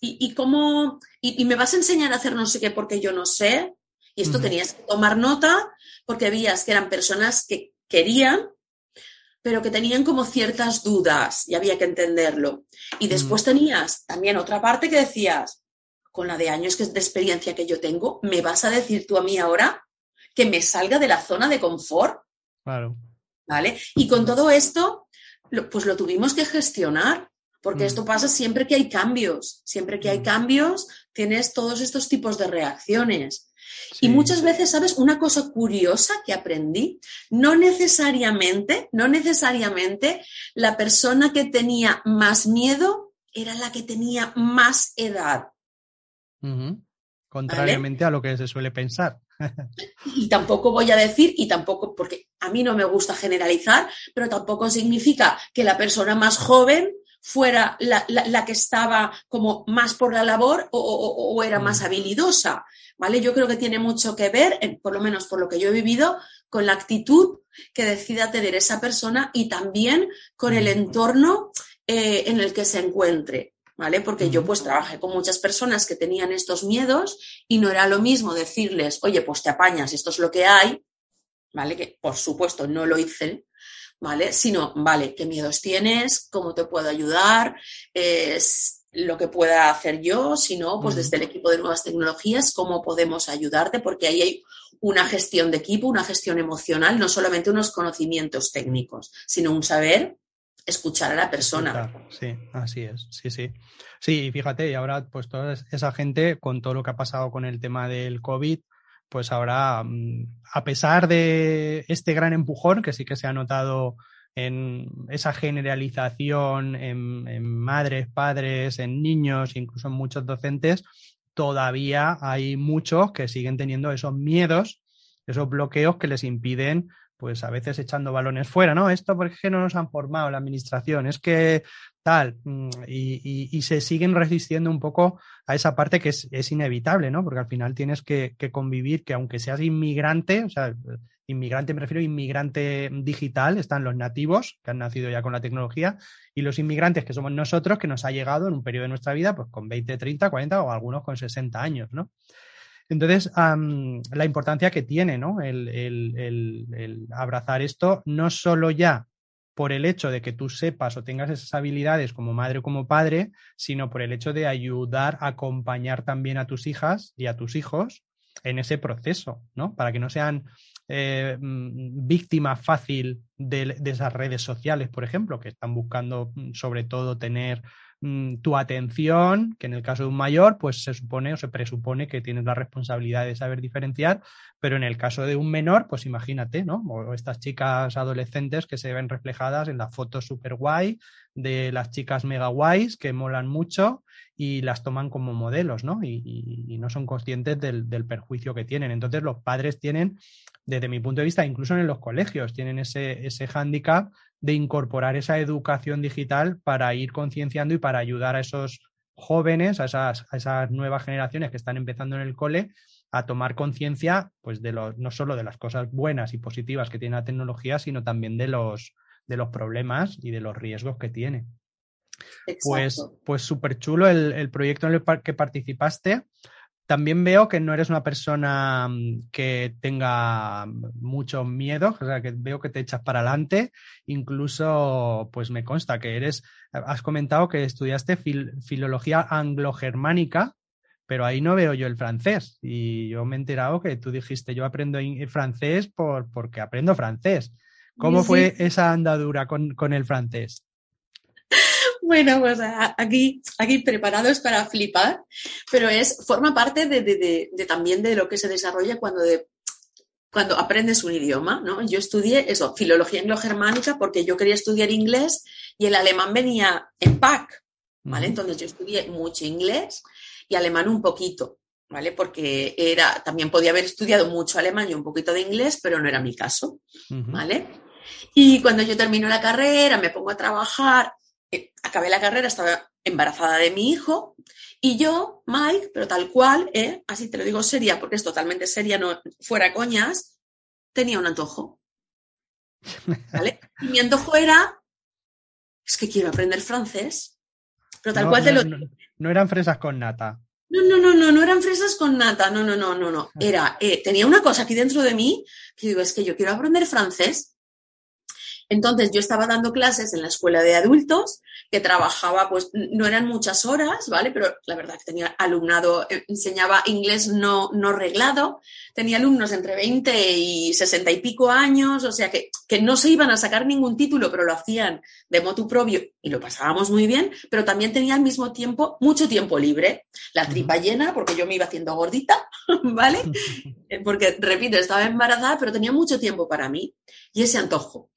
S2: y, cómo y, me vas a enseñar a hacer no sé qué porque yo no sé. Y esto tenías que tomar nota porque veías que eran personas que querían pero que tenían como ciertas dudas y había que entenderlo. Y después tenías también otra parte que decías con la de años de experiencia que yo tengo me vas a decir tú a mí ahora que me salga de la zona de confort
S1: claro
S2: ¿vale? Y con todo esto, pues lo tuvimos que gestionar, porque esto mm. pasa siempre que hay cambios, siempre que hay mm. cambios, tienes todos estos tipos de reacciones. Y muchas veces, ¿sabes? Una cosa curiosa que aprendí, no necesariamente, no necesariamente la persona que tenía más miedo era la que tenía más edad.
S1: Contrariamente a lo que se suele pensar.
S2: Y tampoco voy a decir, y tampoco, porque a mí no me gusta generalizar, pero tampoco significa que la persona más joven fuera la, que estaba como más por la labor o, era más mm. habilidosa, ¿vale? Yo creo que tiene mucho que ver, por lo menos por lo que yo he vivido, con la actitud que decida tener esa persona y también con el mm. entorno eh, en el que se encuentre. ¿Vale? Porque yo pues trabajé con muchas personas que tenían estos miedos y no era lo mismo decirles, oye, pues te apañas, esto es lo que hay, ¿vale? Que por supuesto no lo hice, ¿vale? Sino, vale, ¿qué miedos tienes? ¿Cómo te puedo ayudar? Es lo que pueda hacer yo, si no, pues desde el equipo de nuevas tecnologías, cómo podemos ayudarte, porque ahí hay una gestión de equipo, una gestión emocional, no solamente unos conocimientos técnicos, sino un saber escuchar a la persona.
S1: Sí, así es, sí, sí. Sí, fíjate, y ahora pues toda esa gente, con todo lo que ha pasado con el tema del COVID, pues ahora, mm, a pesar de este gran empujón que sí que se ha notado en esa generalización en, madres, padres, en niños, incluso en muchos docentes, todavía hay muchos que siguen teniendo esos miedos, esos bloqueos que les impiden pues a veces echando balones fuera, ¿no? Esto porque no nos han formado la administración, es que tal, mm, y, se siguen resistiendo un poco a esa parte que es, inevitable, ¿no? Porque al final tienes que, convivir, que aunque seas inmigrante, o sea, inmigrante me refiero a inmigrante digital, están los nativos, que han nacido ya con la tecnología, y los inmigrantes, que somos nosotros, que nos ha llegado en un periodo de nuestra vida, pues con 20, 30, 40 o algunos con 60 años, ¿no? Entonces, la importancia que tiene ¿no? el, abrazar esto, no solo ya por el hecho de que tú sepas o tengas esas habilidades como madre o como padre, sino por el hecho de ayudar a acompañar también a tus hijas y a tus hijos en ese proceso, ¿no? Para que no sean eh, mm, víctima fácil de, esas redes sociales, por ejemplo, que están buscando mm, sobre todo tener mm, tu atención, que en el caso de un mayor, pues se supone o se presupone que tienes la responsabilidad de saber diferenciar, pero en el caso de un menor, pues imagínate, ¿no? O estas chicas adolescentes que se ven reflejadas en las fotos super guay de las chicas mega guays que molan mucho y las toman como modelos, ¿no? Y, no son conscientes del, del, perjuicio que tienen. Entonces los padres tienen desde mi punto de vista, incluso en los colegios, tienen ese, ese hándicap de incorporar esa educación digital para ir concienciando y para ayudar a esos jóvenes, a esas, a esas nuevas generaciones que están empezando en el cole, a tomar conciencia, pues, de los, no solo de las cosas buenas y positivas que tiene la tecnología, sino también de los, de los problemas y de los riesgos que tiene. Pues, pues súper chulo el, el, proyecto en el que participaste. También veo que no eres una persona mm, que tenga mucho miedo, o sea, que veo que te echas para adelante. Incluso, pues me consta que eres, has comentado que estudiaste filología anglo-germánica, pero ahí no veo yo el francés. Y yo me he enterado que tú dijiste, yo aprendo francés por, porque aprendo francés. ¿Cómo fue esa andadura con, con el francés?
S2: Bueno, pues aquí, aquí preparados para flipar, pero es, forma parte de, también de lo que se desarrolla cuando, cuando aprendes un idioma, ¿no? Yo estudié eso, filología anglo-germánica, porque yo quería estudiar inglés y el alemán venía en pack, ¿vale? Entonces yo estudié mucho inglés y alemán un poquito, ¿vale? Porque era, también podía haber estudiado mucho alemán y un poquito de inglés, pero no era mi caso, ¿vale? Y cuando yo termino la carrera, me pongo a trabajar acabé la carrera, estaba embarazada de mi hijo y yo, Mike, pero tal cual, eh, así te lo digo seria, porque es totalmente seria, no fuera coñas, tenía un antojo. ¿Vale? Y mi antojo era, es que quiero aprender francés, pero tal cual te lo...
S1: No, no, eran fresas con nata.
S2: No, no, no, no, no eran fresas con nata, no, no, no, no, no. Era, eh, tenía una cosa aquí dentro de mí que digo, es que yo quiero aprender francés entonces yo estaba dando clases en la escuela de adultos, que trabajaba, pues no eran muchas horas, ¿vale? Pero la verdad que tenía alumnado, eh, enseñaba inglés no, no reglado, tenía alumnos entre 20 y 60 y pico años, o sea que, que no se iban a sacar ningún título, pero lo hacían de motu propio y lo pasábamos muy bien, pero también tenía al mismo tiempo mucho tiempo libre, la tripa llena, porque yo me iba haciendo gordita, ¿vale? Porque, repito, estaba embarazada, pero tenía mucho tiempo para mí y ese antojo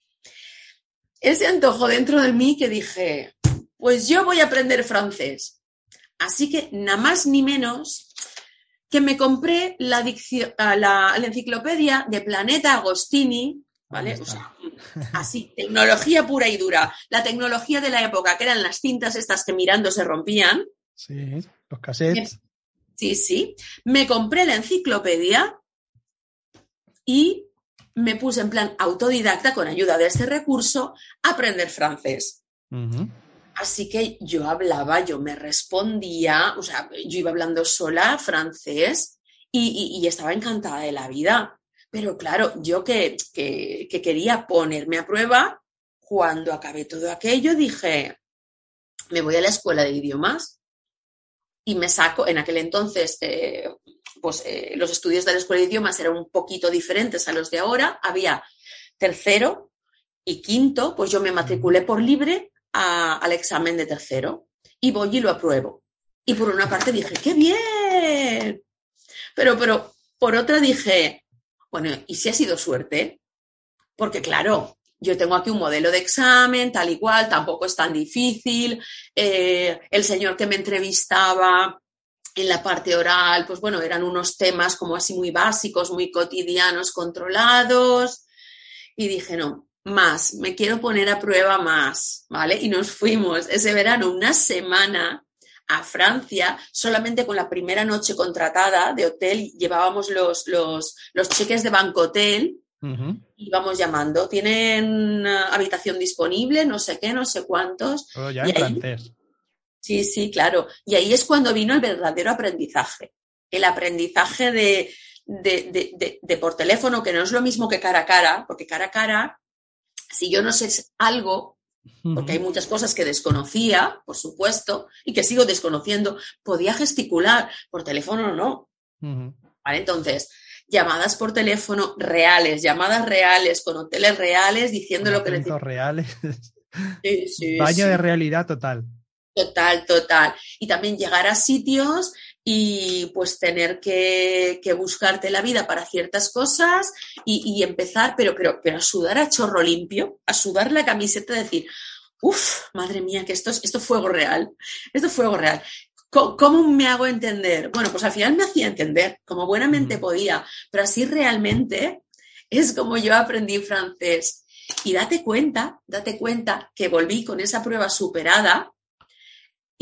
S2: ese antojo dentro de mí que dije, pues yo voy a aprender francés. Así que nada más ni menos que me compré la, la, enciclopedia de Planeta Agostini, ¿vale? O sea, así, tecnología pura y dura. La tecnología de la época, que eran las cintas estas que mirando se rompían.
S1: Sí, los cassettes.
S2: Sí, sí. Me compré la enciclopedia y me puse en plan autodidacta con ayuda de este recurso a aprender francés. Así que yo hablaba, yo me respondía, o sea, yo iba hablando sola francés y, estaba encantada de la vida. Pero claro, yo que, que, quería ponerme a prueba, cuando acabé todo aquello dije, me voy a la escuela de idiomas y me saco, en aquel entonces, eh, pues eh, los estudios de la escuela de idiomas eran un poquito diferentes a los de ahora. Había tercero y quinto, pues yo me matriculé por libre al examen de tercero y voy y lo apruebo. Y por una parte dije, ¡qué bien! Pero, pero por otra dije, bueno, ¿y si ha sido suerte? Porque claro, yo tengo aquí un modelo de examen, tal y cual, tampoco es tan difícil. Eh, el señor que me entrevistaba en la parte oral, pues bueno, eran unos temas como así muy básicos, muy cotidianos, controlados. Y dije, no, más, me quiero poner a prueba más, ¿vale? Y nos fuimos ese verano una semana a Francia, solamente con la primera noche contratada de hotel, llevábamos los, los, los cheques de Banco Hotel y íbamos llamando, ¿tienen uh, habitación disponible? No sé qué, no sé cuántos.
S1: ya en francés.
S2: Sí, sí, claro. Y ahí es cuando vino el verdadero aprendizaje. el aprendizaje de, de, por teléfono, que no es lo mismo que cara a cara, porque cara a cara, si yo no sé algo, porque hay muchas cosas que desconocía, por supuesto, y que sigo desconociendo, podía gesticular, por teléfono no. ¿Vale? Entonces, llamadas por teléfono reales, llamadas reales, con hoteles reales, diciendo lo que
S1: necesito. reales. Baño de realidad total.
S2: Total, total. Y también llegar a sitios y pues tener que, buscarte la vida para ciertas cosas y, empezar, pero, pero, pero a sudar a chorro limpio, a sudar la camiseta, decir, uff, madre mía, que esto es, esto fuego real, esto es fuego real. ¿Cómo, me hago entender? Bueno, pues al final me hacía entender, como buenamente podía, pero así realmente es como yo aprendí francés. Y date cuenta, date cuenta que volví con esa prueba superada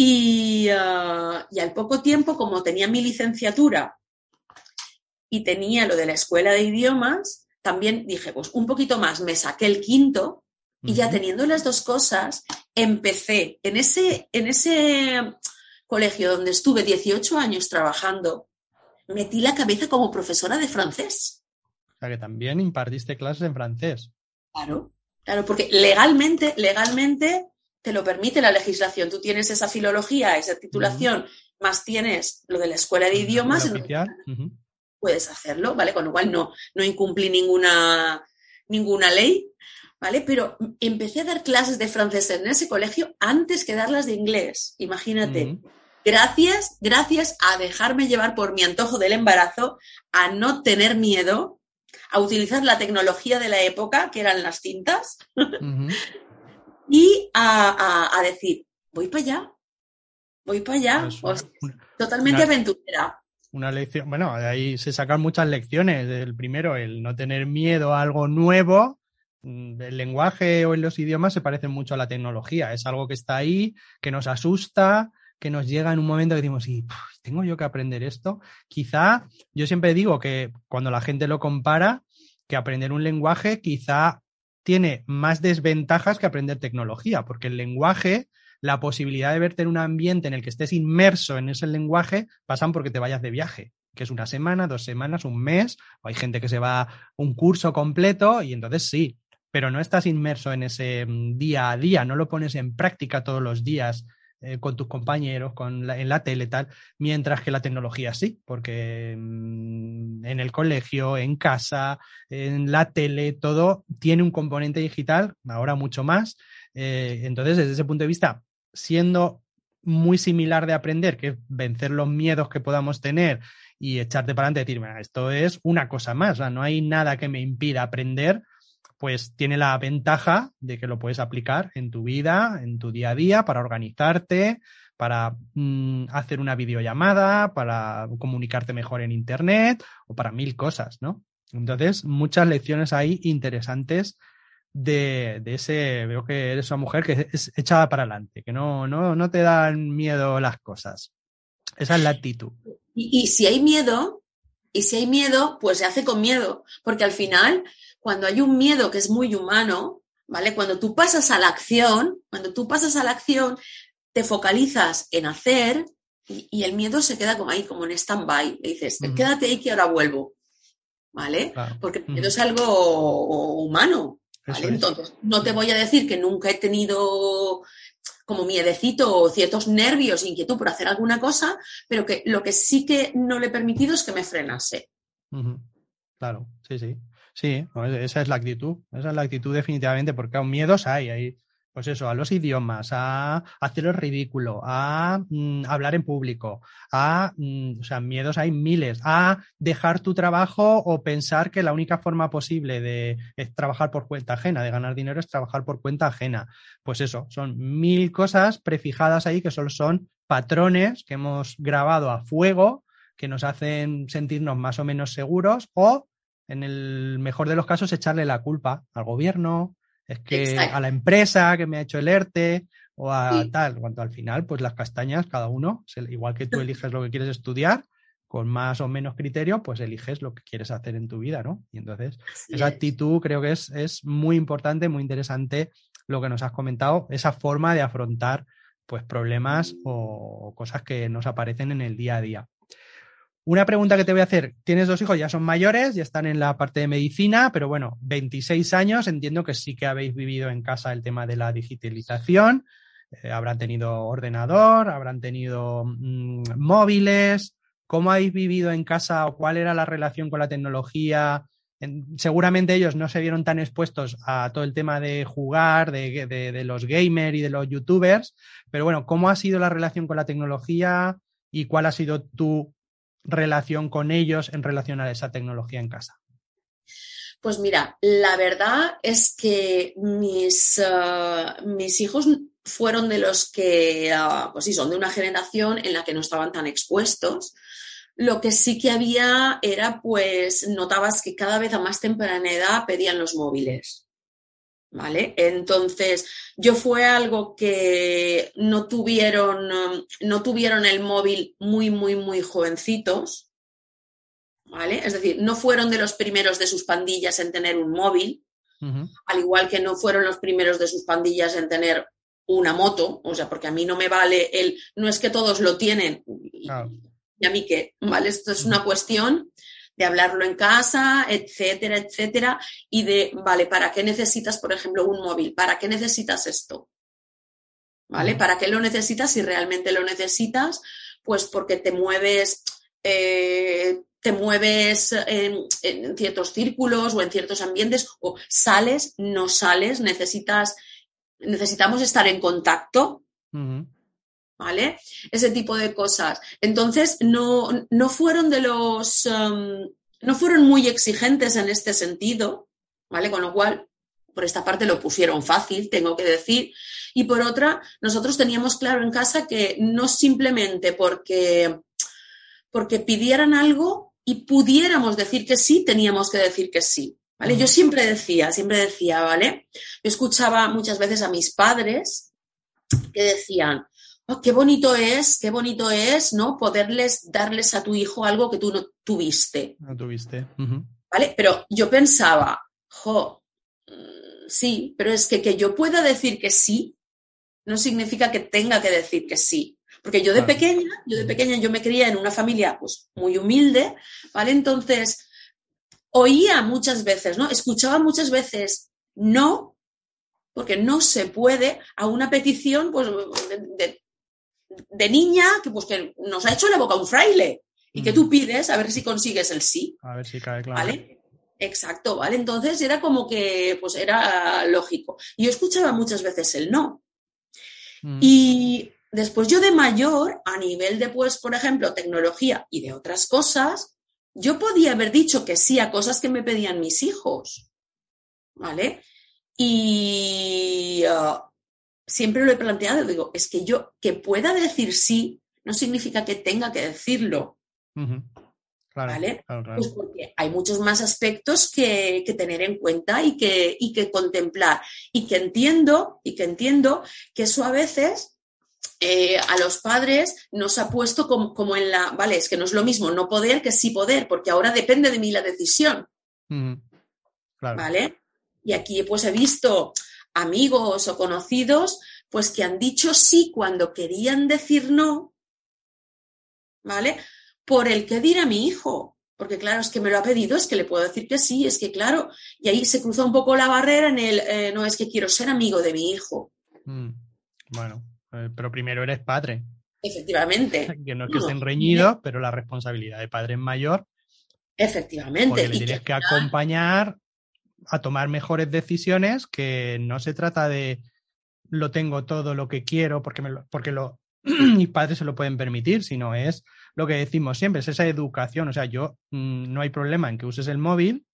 S2: y, ah, y, al poco tiempo, como tenía mi licenciatura y tenía lo de la escuela de idiomas, también dije, pues un poquito más, me saqué el quinto y ya teniendo las dos cosas, empecé en ese, en ese colegio donde estuve 18 años trabajando, metí la cabeza como profesora de francés.
S1: O sea que también impartiste clases en francés.
S2: Claro, claro, porque legalmente, legalmente te lo permite la legislación. Tú tienes esa filología, esa titulación, más tienes lo de la escuela de idiomas, puedes hacerlo, ¿vale? Con lo cual no, no incumplí ninguna, ninguna ley, ¿vale? Pero empecé a dar clases de francés en ese colegio antes que darlas de inglés, imagínate. Gracias, gracias a dejarme llevar por mi antojo del embarazo, a no tener miedo, a utilizar la tecnología de la época, que eran las cintas, y a, decir, voy para allá, voy para allá, totalmente aventurera.
S1: Una lección, bueno, de ahí se sacan muchas lecciones. El primero, el no tener miedo a algo nuevo. Mm, el lenguaje o en los idiomas se parecen mucho a la tecnología. Es algo que está ahí, que nos asusta, que nos llega en un momento que decimos, y tengo yo que aprender esto. Quizá, yo siempre digo que cuando la gente lo compara, que aprender un lenguaje quizá tiene más desventajas que aprender tecnología, porque el lenguaje, la posibilidad de verte en un ambiente en el que estés inmerso en ese lenguaje, pasan porque te vayas de viaje, que es una semana, dos semanas, un mes, o hay gente que se va un curso completo y entonces sí, pero no estás inmerso en ese mm, día a día, no lo pones en práctica todos los días eh, con tus compañeros, con en la tele, tal, mientras que la tecnología sí, porque mm, en el colegio, en casa, en la tele, todo tiene un componente digital, ahora mucho más. Eh, entonces, desde ese punto de vista, siendo muy similar de aprender, que es vencer los miedos que podamos tener y echarte para adelante y esto es una cosa más, no hay nada que me impida aprender pues tiene la ventaja de que lo puedes aplicar en tu vida, en tu día a día, para organizarte, para mm, hacer una videollamada, para comunicarte mejor en Internet o para mil cosas, ¿no? Entonces, muchas lecciones ahí interesantes de, ese, veo que eres una mujer que es echada para adelante, que no, no, no te dan miedo las cosas. Esa es la actitud.
S2: y si hay miedo, y si hay miedo, pues se hace con miedo, porque al final cuando hay un miedo que es muy humano, ¿vale? Cuando tú pasas a la acción, cuando tú pasas a la acción, te focalizas en hacer y, el miedo se queda como ahí, como en stand-by. Le dices, quédate ahí que ahora vuelvo, ¿vale? Porque el miedo es algo humano, ¿vale? Entonces, no te voy a decir que nunca he tenido como miedecito o ciertos nervios, inquietud por hacer alguna cosa, pero que lo que sí que no le he permitido es que me frenase.
S1: Claro, sí, sí. Sí, esa es la actitud, esa es la actitud definitivamente, porque aún miedos hay, hay, pues eso, a los idiomas, a hacer el ridículo, a mm, hablar en público, a, mm, o sea, miedos hay miles, a dejar tu trabajo o pensar que la única forma posible de trabajar por cuenta ajena, de ganar dinero, es trabajar por cuenta ajena. Pues eso, son mil cosas prefijadas ahí que solo son patrones que hemos grabado a fuego que nos hacen sentirnos más o menos seguros o en el mejor de los casos, echarle la culpa al gobierno, es que a la empresa que me ha hecho el ERTE o a tal, cuando al final, pues las castañas, cada uno, igual que tú eliges lo que quieres estudiar, con más o menos criterio, pues eliges lo que quieres hacer en tu vida, ¿no? Y entonces, esa actitud creo que es, es muy importante, muy interesante lo que nos has comentado, esa forma de afrontar pues problemas o cosas que nos aparecen en el día a día. Una pregunta que te voy a hacer, tienes dos hijos, ya son mayores, ya están en la parte de medicina, pero bueno, 26 años, entiendo que sí que habéis vivido en casa el tema de la digitalización, eh, habrán tenido ordenador, habrán tenido mm, móviles, ¿cómo habéis vivido en casa o cuál era la relación con la tecnología? seguramente ellos no se vieron tan expuestos a todo el tema de jugar, de, de los gamers y de los youtubers, pero bueno, ¿cómo ha sido la relación con la tecnología y cuál ha sido tu relación con ellos en relación a esa tecnología en casa?
S2: Pues mira, la verdad es que mis, eh, mis hijos fueron de los que, uh, pues sí, son de una generación en la que no estaban tan expuestos. Lo que sí que había era, pues, notabas que cada vez a más temprana edad pedían los móviles. ¿Vale? Entonces, yo fue algo que no tuvieron, no tuvieron el móvil muy, muy, muy jovencitos, ¿vale? Es decir, no fueron de los primeros de sus pandillas en tener un móvil, al igual que no fueron los primeros de sus pandillas en tener una moto, o sea, porque a mí no me vale el, no es que todos lo tienen, y, y a mí qué, ¿vale? Esto es una cuestión de hablarlo en casa, etcétera, etcétera, y de, vale, ¿para qué necesitas, por ejemplo, un móvil? ¿Para qué necesitas esto? ¿Vale? ¿Para qué lo necesitas? Si realmente lo necesitas, pues porque te mueves, eh, te mueves en, ciertos círculos o en ciertos ambientes, o sales, no sales, necesitas, necesitamos estar en contacto. ¿Vale? Ese tipo de cosas. Entonces, no, no fueron de los, um, no fueron muy exigentes en este sentido, ¿vale? Con lo cual, por esta parte lo pusieron fácil, tengo que decir. Y por otra, nosotros teníamos claro en casa que no simplemente porque, porque pidieran algo y pudiéramos decir que sí, teníamos que decir que sí. ¿Vale? Yo siempre decía, siempre decía, ¿vale? Yo escuchaba muchas veces a mis padres que decían, Oh, qué bonito es, qué bonito es, ¿no? Poderles darles a tu hijo algo que tú no tuviste.
S1: No tuviste.
S2: ¿Vale? Pero yo pensaba, jo, mm, sí, pero es que que yo pueda decir que sí, no significa que tenga que decir que sí. Porque yo de pequeña, yo de pequeña, yo me crié en una familia pues muy humilde, ¿vale? Entonces, oía muchas veces, ¿no? Escuchaba muchas veces no, porque no se puede a una petición pues, de, de niña que, pues, que nos ha hecho la boca un fraile y que tú pides a ver si consigues el sí.
S1: A ver si cae claro.
S2: ¿Vale? Exacto, ¿vale? Entonces era como que, pues era lógico. Y yo escuchaba muchas veces el no. Mm. Y después yo de mayor, a nivel de, pues, por ejemplo, tecnología y de otras cosas, yo podía haber dicho que sí a cosas que me pedían mis hijos. ¿Vale? Y, uh, siempre lo he planteado, digo, es que yo que pueda decir sí no significa que tenga que decirlo. ¿Vale? Pues porque hay muchos más aspectos que, tener en cuenta y que, y que contemplar. Y que entiendo, y que entiendo que eso a veces eh, a los padres nos ha puesto como, en la, vale, es que no es lo mismo no poder que sí poder, porque ahora depende de mí la decisión. ¿Vale? Y aquí pues he visto amigos o conocidos, pues que han dicho sí cuando querían decir no, ¿vale? Por el que dirá mi hijo. Porque claro, es que me lo ha pedido, es que le puedo decir que sí, es que claro, y ahí se cruza un poco la barrera en el, eh, no es que quiero ser amigo de mi hijo.
S1: Mm, bueno, eh, pero primero eres padre.
S2: Efectivamente.
S1: Que no es que estén reñidos, pero la responsabilidad de padre es mayor.
S2: Efectivamente.
S1: Porque le tienes que acompañar a tomar mejores decisiones, que no se trata de lo tengo todo lo que quiero porque, me lo, porque mis padres se lo pueden permitir, sino es lo que decimos siempre, es esa educación. O sea, yo mm, no hay problema en que uses el móvil,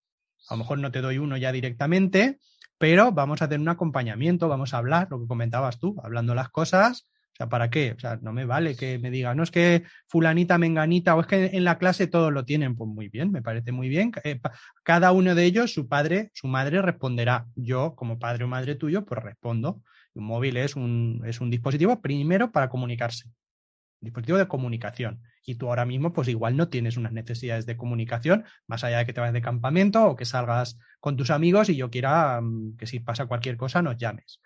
S1: a lo mejor no te doy uno ya directamente, pero vamos a tener un acompañamiento, vamos a hablar, lo que comentabas tú, hablando las cosas o sea, ¿para qué? O sea, no me vale que me diga, no es que fulanita, menganita, o es que en la clase todos lo tienen. Pues muy bien, me parece muy bien. Eh, cada uno de ellos, su padre, su madre responderá. Yo, como padre o madre tuyo, pues respondo. Un móvil es un, es un dispositivo primero para comunicarse. dispositivo de comunicación. Y tú ahora mismo, pues igual no tienes unas necesidades de comunicación, más allá de que te vayas de campamento o que salgas con tus amigos y yo quiera mm, que si pasa cualquier cosa nos llames.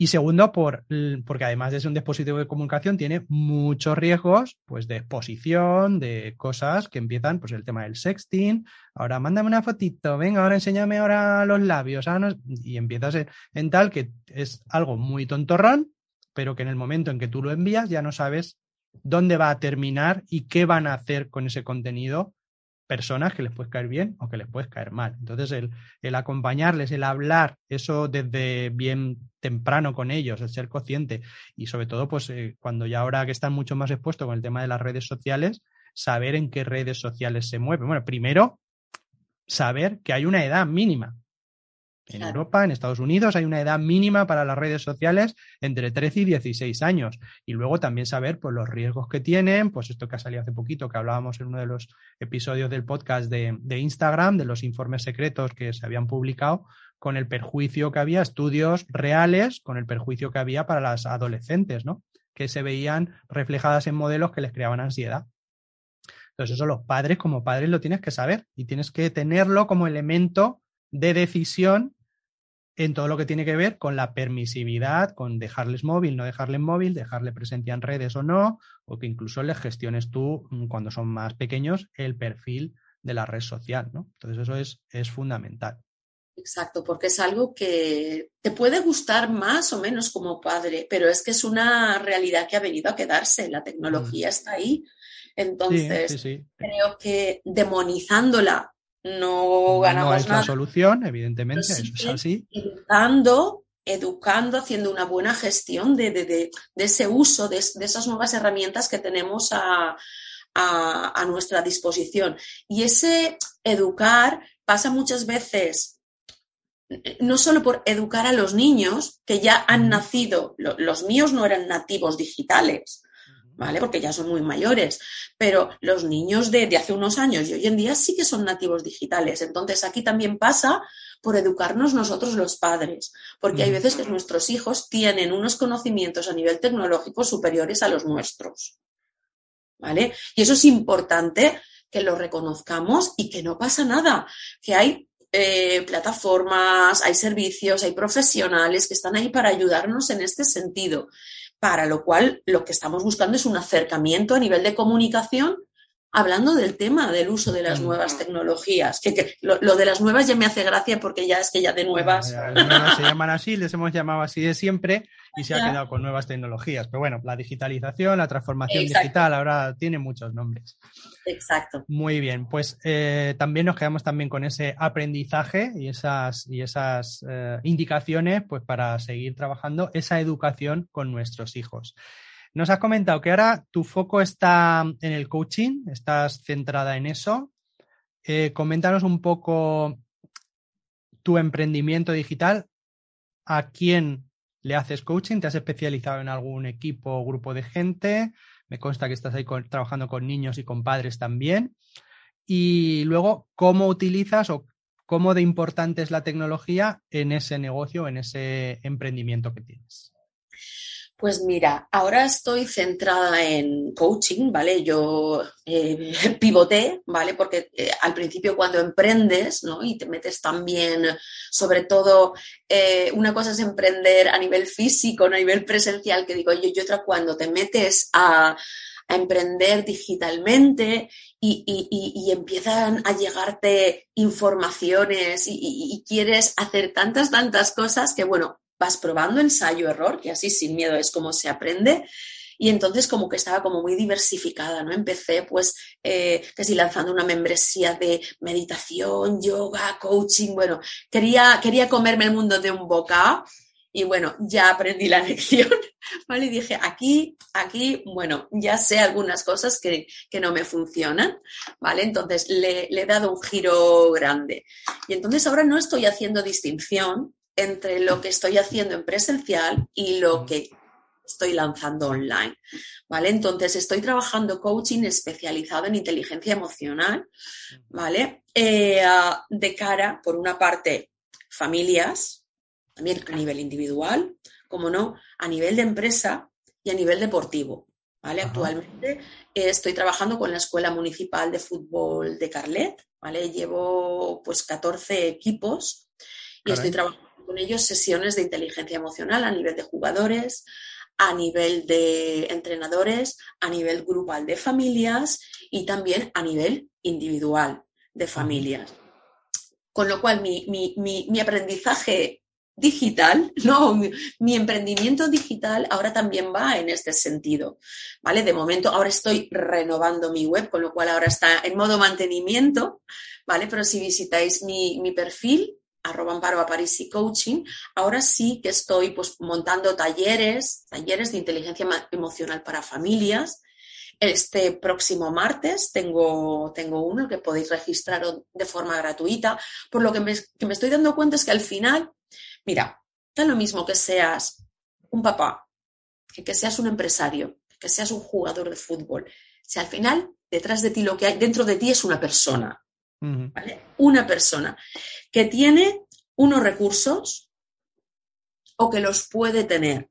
S1: Y segundo, por, porque además de ser un dispositivo de comunicación, tiene muchos riesgos pues, de exposición, de cosas que empiezan, pues el tema del sexting. Ahora, mándame una fotito, venga, ahora enséñame ahora los labios. y empiezas en, en, tal que es algo muy tontorrón, pero que en el momento en que tú lo envías ya no sabes dónde va a terminar y qué van a hacer con ese contenido personas que les puede caer bien o que les puede caer mal. Entonces, el, el, acompañarles, el hablar, eso desde bien temprano con ellos, el ser consciente y sobre todo, pues eh, cuando ya ahora que están mucho más expuestos con el tema de las redes sociales, saber en qué redes sociales se mueven. Bueno, primero, saber que hay una edad mínima. En Europa, en Estados Unidos, hay una edad mínima para las redes sociales entre 13 y 16 años. Y luego también saber pues, los riesgos que tienen, pues esto que ha salido hace poquito, que hablábamos en uno de los episodios del podcast de, de Instagram, de los informes secretos que se habían publicado, con el perjuicio que había, estudios reales, con el perjuicio que había para las adolescentes, ¿no? Que se veían reflejadas en modelos que les creaban ansiedad. Entonces, eso los padres, como padres, lo tienes que saber y tienes que tenerlo como elemento de decisión en todo lo que tiene que ver con la permisividad, con dejarles móvil, no dejarles móvil, dejarle presencia en redes o no, o que incluso les gestiones tú, mm, cuando son más pequeños, el perfil de la red social, ¿no? Entonces eso es, es fundamental.
S2: Exacto, porque es algo que te puede gustar más o menos como padre, pero es que es una realidad que ha venido a quedarse, la tecnología mm. está ahí. Entonces, creo que demonizándola no ganamos
S1: no es la solución, evidentemente, eso es así.
S2: Educando, educando, haciendo una buena gestión de, de, de, ese uso de, esas nuevas herramientas que tenemos a, a, a, nuestra disposición. Y ese educar pasa muchas veces no solo por educar a los niños que ya han nacido, los míos no eran nativos digitales, ¿vale? Porque ya son muy mayores, pero los niños de, hace unos años y hoy en día sí que son nativos digitales. Entonces aquí también pasa por educarnos nosotros los padres, porque hay veces que nuestros hijos tienen unos conocimientos a nivel tecnológico superiores a los nuestros, ¿vale? Y eso es importante que lo reconozcamos y que no pasa nada, que hay eh, plataformas, hay servicios, hay profesionales que están ahí para ayudarnos en este sentido para lo cual lo que estamos buscando es un acercamiento a nivel de comunicación hablando del tema del uso de las nuevas tecnologías. Que, lo, de las nuevas ya me hace gracia porque ya es que ya de nuevas.
S1: se llaman así, les hemos llamado así de siempre y se ha quedado con nuevas tecnologías. Pero bueno, la digitalización, la transformación digital ahora tiene muchos nombres.
S2: Exacto.
S1: Muy bien, pues eh, también nos quedamos también con ese aprendizaje y esas, y esas eh, indicaciones pues para seguir trabajando esa educación con nuestros hijos. Nos has comentado que ahora tu foco está en el coaching, estás centrada en eso. Eh, coméntanos un poco tu emprendimiento digital, a quién le haces coaching, te has especializado en algún equipo o grupo de gente, me consta que estás ahí trabajando con niños y con padres también. Y luego, ¿cómo utilizas o cómo de importante es la tecnología en ese negocio, en ese emprendimiento que tienes?
S2: Pues mira, ahora estoy centrada en coaching, ¿vale? Yo eh, pivoté, ¿vale? Porque eh, al principio cuando emprendes, ¿no? Y te metes también, sobre todo, eh, una cosa es emprender a nivel físico, a nivel presencial, que digo yo, y otra cuando te metes a, emprender digitalmente y, empiezan a llegarte informaciones y, quieres hacer tantas, tantas cosas que, bueno, vas probando ensayo-error, que así sin miedo es como se aprende. Y entonces como que estaba como muy diversificada, ¿no? Empecé pues eh, que si lanzando una membresía de meditación, yoga, coaching, bueno, quería, quería comerme el mundo de un boca y bueno, ya aprendí la lección, ¿vale? Y dije, aquí, aquí, bueno, ya sé algunas cosas que, que no me funcionan, ¿vale? Entonces le, le he dado un giro grande. Y entonces ahora no estoy haciendo distinción entre lo que estoy haciendo en presencial y lo que estoy lanzando online. ¿Vale? Entonces, estoy trabajando coaching especializado en inteligencia emocional, ¿vale? Eh, de cara, por una parte, familias, también a nivel individual, como no, a nivel de empresa y a nivel deportivo. ¿Vale? Actualmente eh, estoy trabajando con la Escuela Municipal de Fútbol de Carlet, ¿vale? Llevo pues 14 equipos y estoy trabajando con ellos sesiones de inteligencia emocional a nivel de jugadores, a nivel de entrenadores, a nivel grupal de familias y también a nivel individual de familias. Con lo cual, mi, mi aprendizaje digital, no, mi, emprendimiento digital ahora también va en este sentido, ¿vale? De momento ahora estoy renovando mi web, con lo cual ahora está en modo mantenimiento, ¿vale? Pero si visitáis mi, perfil, arroba amparo París coaching, ahora sí que estoy pues montando talleres, talleres de inteligencia emocional para familias. Este próximo martes tengo, tengo uno que podéis registrar de forma gratuita, por lo que me, que me estoy dando cuenta es que al final Mira, da lo mismo que seas un papá, que seas un empresario, que seas un jugador de fútbol. Si al final detrás de ti lo que hay dentro de ti es una persona, Una persona que tiene unos recursos o que los puede tener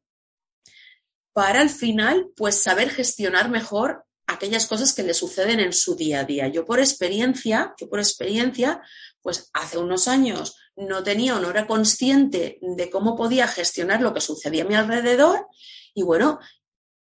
S2: para al final pues saber gestionar mejor aquellas cosas que le suceden en su día a día. Yo por experiencia, yo por experiencia, pues hace unos años no tenía o no era consciente de cómo podía gestionar lo que sucedía a mi alrededor y bueno,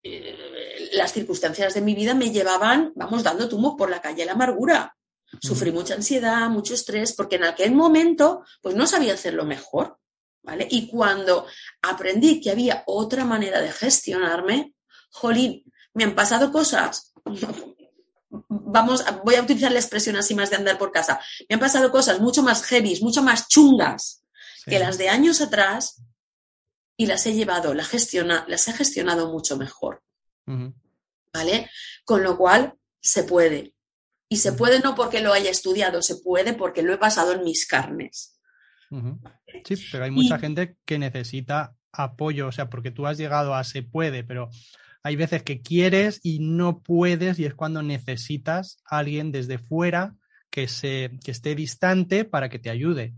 S2: eh, las circunstancias de mi vida me llevaban, vamos, dando tumo por la calle la amargura. Sufrí mucha ansiedad, mucho estrés, porque en aquel momento pues no sabía hacerlo mejor, ¿vale? Y cuando aprendí que había otra manera de gestionarme, jolín, me han pasado cosas vamos, voy a utilizar la expresión así más de andar por casa. Me han pasado cosas mucho más heavy, mucho más chungas que las de años atrás y las he llevado, las, gestiona, las he gestionado mucho mejor. ¿Vale? Con lo cual, se puede. Y se puede no porque lo haya estudiado, se puede porque lo he pasado en mis carnes.
S1: Sí, pero hay mucha gente que necesita apoyo, o sea, porque tú has llegado a se puede, pero hay veces que quieres y no puedes y es cuando necesitas a alguien desde fuera que, se, que esté distante para que te ayude.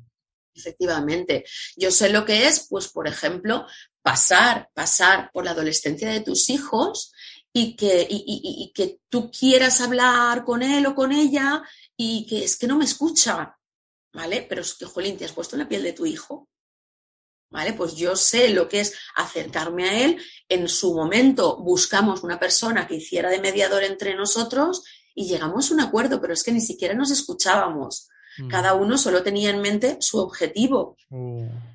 S2: Efectivamente. Yo sé lo que es, pues, por ejemplo, pasar, pasar por la adolescencia de tus hijos y que, y, que tú quieras hablar con él o con ella y que es que no me escucha, ¿vale? Pero es que, jolín, te has puesto en la piel de tu hijo ¿vale? Pues yo sé lo que es acercarme a él. En su momento buscamos una persona que hiciera de mediador entre nosotros y llegamos a un acuerdo, pero es que ni siquiera nos escuchábamos. Mm. Cada uno solo tenía en mente su objetivo.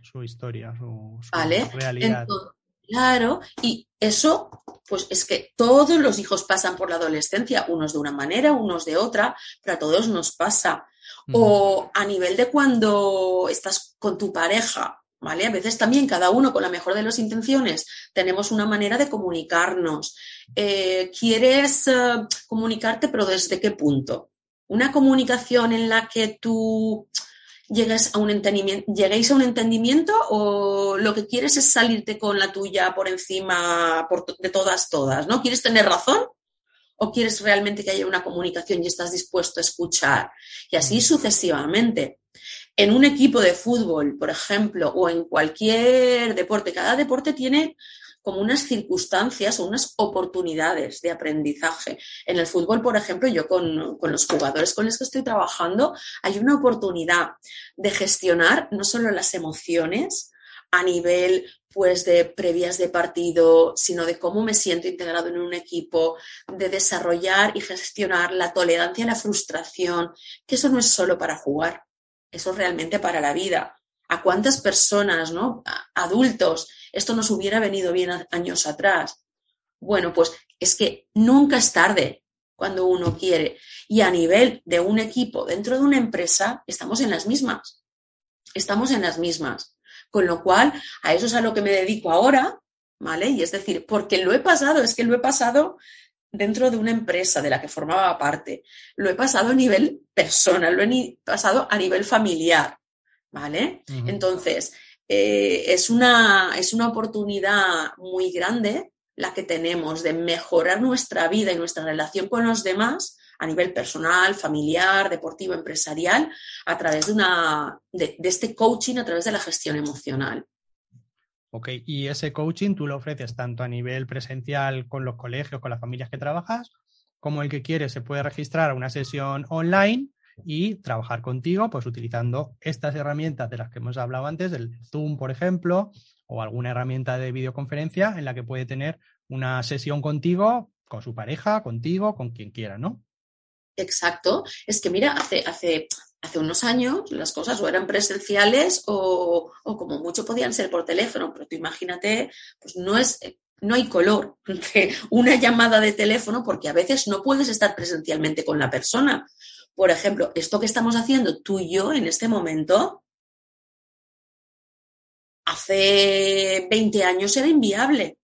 S1: Su, historia, su,
S2: realidad. Claro, y eso, pues es que todos los hijos pasan por la adolescencia, unos de una manera, unos de otra, pero a todos nos pasa. O a nivel de cuando estás con tu pareja ¿vale? A veces también cada uno con la mejor de las intenciones tenemos una manera de comunicarnos. Eh, ¿Quieres eh, comunicarte, pero desde qué punto? Una comunicación en la que tú llegues a un entendimiento, lleguéis a un entendimiento o lo que quieres es salirte con la tuya por encima de todas, todas, ¿no? ¿Quieres tener razón? ¿O quieres realmente que haya una comunicación y estás dispuesto a escuchar? Y así sucesivamente en un equipo de fútbol, por ejemplo, o en cualquier deporte, cada deporte tiene como unas circunstancias o unas oportunidades de aprendizaje. En el fútbol, por ejemplo, yo con, los jugadores con los que estoy trabajando, hay una oportunidad de gestionar no solo las emociones a nivel pues de previas de partido, sino de cómo me siento integrado en un equipo, de desarrollar y gestionar la tolerancia a la frustración, que eso no es solo para jugar, eso realmente para la vida. ¿A cuántas personas, ¿no? adultos, esto nos hubiera venido bien años atrás? Bueno, pues es que nunca es tarde cuando uno quiere. Y a nivel de un equipo, dentro de una empresa, estamos en las mismas. Estamos en las mismas. Con lo cual, a eso es a lo que me dedico ahora, ¿vale? Y es decir, porque lo he pasado, es que lo he pasado dentro de una empresa de la que formaba parte. Lo he pasado a nivel personal, lo he pasado a nivel familiar, ¿vale? Entonces, eh, es, una, es una oportunidad muy grande la que tenemos de mejorar nuestra vida y nuestra relación con los demás a nivel personal, familiar, deportivo, empresarial, a través de, una, de este coaching, a través de la gestión emocional.
S1: Ok, y ese coaching tú lo ofreces tanto a nivel presencial con los colegios, con las familias que trabajas, como el que quiere se puede registrar a una sesión online y trabajar contigo, pues utilizando estas herramientas de las que hemos hablado antes, el Zoom, por ejemplo, o alguna herramienta de videoconferencia en la que puede tener una sesión contigo, con su pareja, contigo, con quien quiera, ¿no?
S2: Exacto. Es que mira, hace, hace, hace unos años las cosas o eran presenciales o, o, como mucho podían ser por teléfono, pero tú imagínate, pues no es, no hay color entre una llamada de teléfono porque a veces no puedes estar presencialmente con la persona. Por ejemplo, esto que estamos haciendo tú y yo en este momento, hace 20 años era inviable.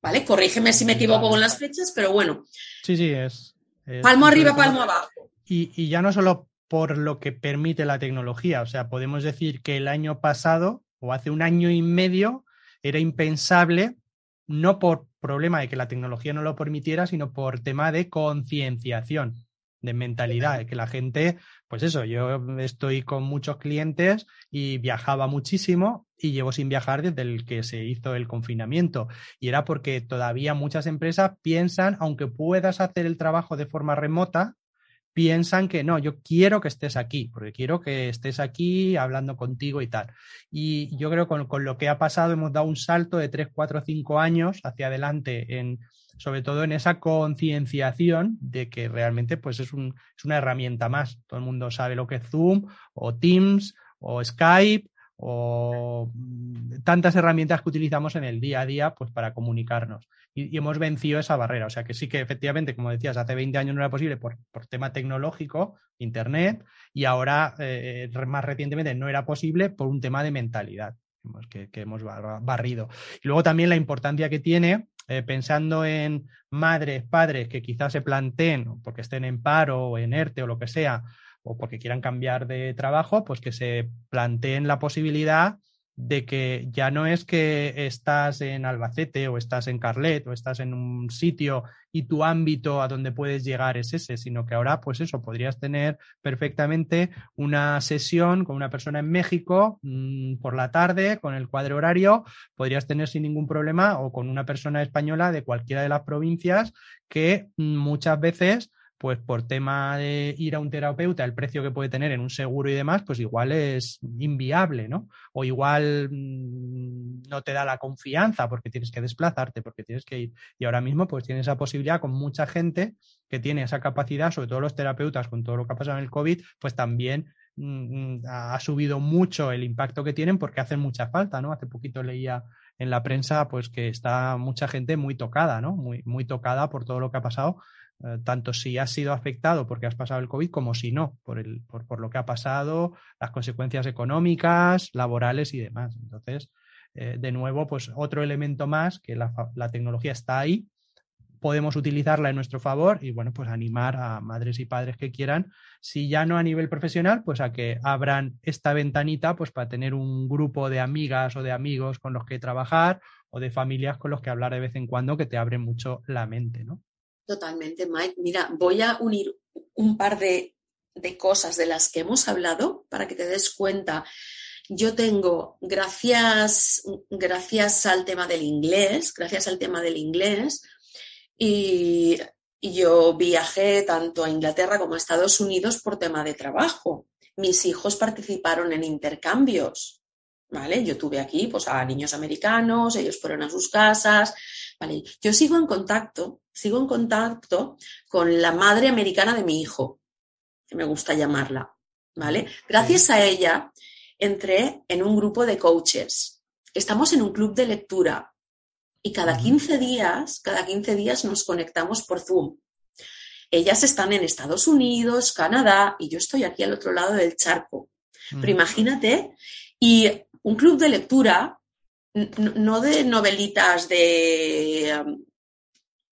S2: ¿Vale? Corrígeme si me equivoco con las fechas, pero bueno.
S1: Sí, sí, es.
S2: palmo arriba, palmo abajo.
S1: Y, y ya no solo por lo que permite la tecnología, o sea, podemos decir que el año pasado o hace un año y medio era impensable, no por problema de que la tecnología no lo permitiera, sino por tema de concienciación, de mentalidad, que la gente, pues eso, yo estoy con muchos clientes y viajaba muchísimo y llevo sin viajar desde el que se hizo el confinamiento. Y era porque todavía muchas empresas piensan, aunque puedas hacer el trabajo de forma remota, piensan que no, yo quiero que estés aquí, porque quiero que estés aquí hablando contigo y tal. Y yo creo que con, con lo que ha pasado hemos dado un salto de 3, 4, 5 años hacia adelante en sobre todo en esa concienciación de que realmente pues es, un, es una herramienta más. Todo el mundo sabe lo que es Zoom o Teams o Skype o mm, tantas herramientas que utilizamos en el día a día pues para comunicarnos y, hemos vencido esa barrera. O sea que sí que efectivamente, como decías, hace 20 años no era posible por, por tema tecnológico, Internet, y ahora eh, más recientemente no era posible por un tema de mentalidad que hemos barrido. Y luego también la importancia que tiene eh, pensando en madres, padres que quizás se planteen, porque estén en paro o en ERTE o lo que sea, o porque quieran cambiar de trabajo, pues que se planteen la posibilidad de que ya no es que estás en Albacete o estás en Carlet o estás en un sitio y tu ámbito a donde puedes llegar es ese, sino que ahora, pues eso, podrías tener perfectamente una sesión con una persona en México mmm, por la tarde, con el cuadro horario, podrías tener sin ningún problema o con una persona española de cualquiera de las provincias que mmm, muchas veces pues por tema de ir a un terapeuta, el precio que puede tener en un seguro y demás, pues igual es inviable, ¿no? O igual mmm, no te da la confianza porque tienes que desplazarte, porque tienes que ir. Y ahora mismo pues tienes esa posibilidad con mucha gente que tiene esa capacidad, sobre todo los terapeutas con todo lo que ha pasado en el COVID, pues también mmm, ha subido mucho el impacto que tienen porque hacen mucha falta, ¿no? Hace poquito leía en la prensa pues que está mucha gente muy tocada, ¿no? Muy, muy tocada por todo lo que ha pasado tanto si has sido afectado porque has pasado el COVID como si no, por, el, por, por lo que ha pasado, las consecuencias económicas, laborales y demás. Entonces, eh, de nuevo, pues otro elemento más que la, la, tecnología está ahí, podemos utilizarla en nuestro favor y, bueno, pues animar a madres y padres que quieran, si ya no a nivel profesional, pues a que abran esta ventanita pues para tener un grupo de amigas o de amigos con los que trabajar o de familias con los que hablar de vez en cuando que te abren mucho la mente, ¿no?
S2: Totalmente, Mike. Mira, voy a unir un par de, de, cosas de las que hemos hablado para que te des cuenta. Yo tengo, gracias, gracias al tema del inglés, gracias al tema del inglés, y, yo viajé tanto a Inglaterra como a Estados Unidos por tema de trabajo. Mis hijos participaron en intercambios, ¿vale? Yo tuve aquí pues, a niños americanos, ellos fueron a sus casas, ¿vale? Yo sigo en contacto, sigo en contacto con la madre americana de mi hijo, que me gusta llamarla, ¿vale? Gracias a ella entré en un grupo de coaches. Estamos en un club de lectura y cada 15 días, cada 15 días nos conectamos por Zoom. Ellas están en Estados Unidos, Canadá y yo estoy aquí al otro lado del charco. Pero imagínate, y un club de lectura no de novelitas de,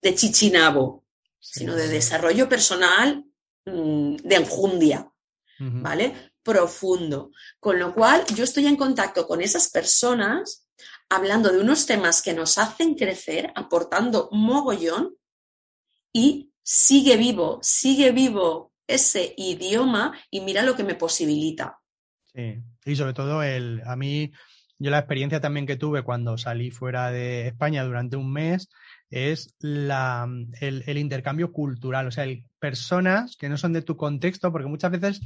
S2: de chichinabo, sí, sino de desarrollo personal mm, de enjundia, uh -huh. ¿vale? Profundo. Con lo cual, yo estoy en contacto con esas personas hablando de unos temas que nos hacen crecer, aportando mogollón y sigue vivo, sigue vivo ese idioma y mira lo que me posibilita.
S1: Sí, y sobre todo el, a mí yo la experiencia también que tuve cuando salí fuera de España durante un mes es la, el, intercambio cultural, o sea, personas que no son de tu contexto, porque muchas veces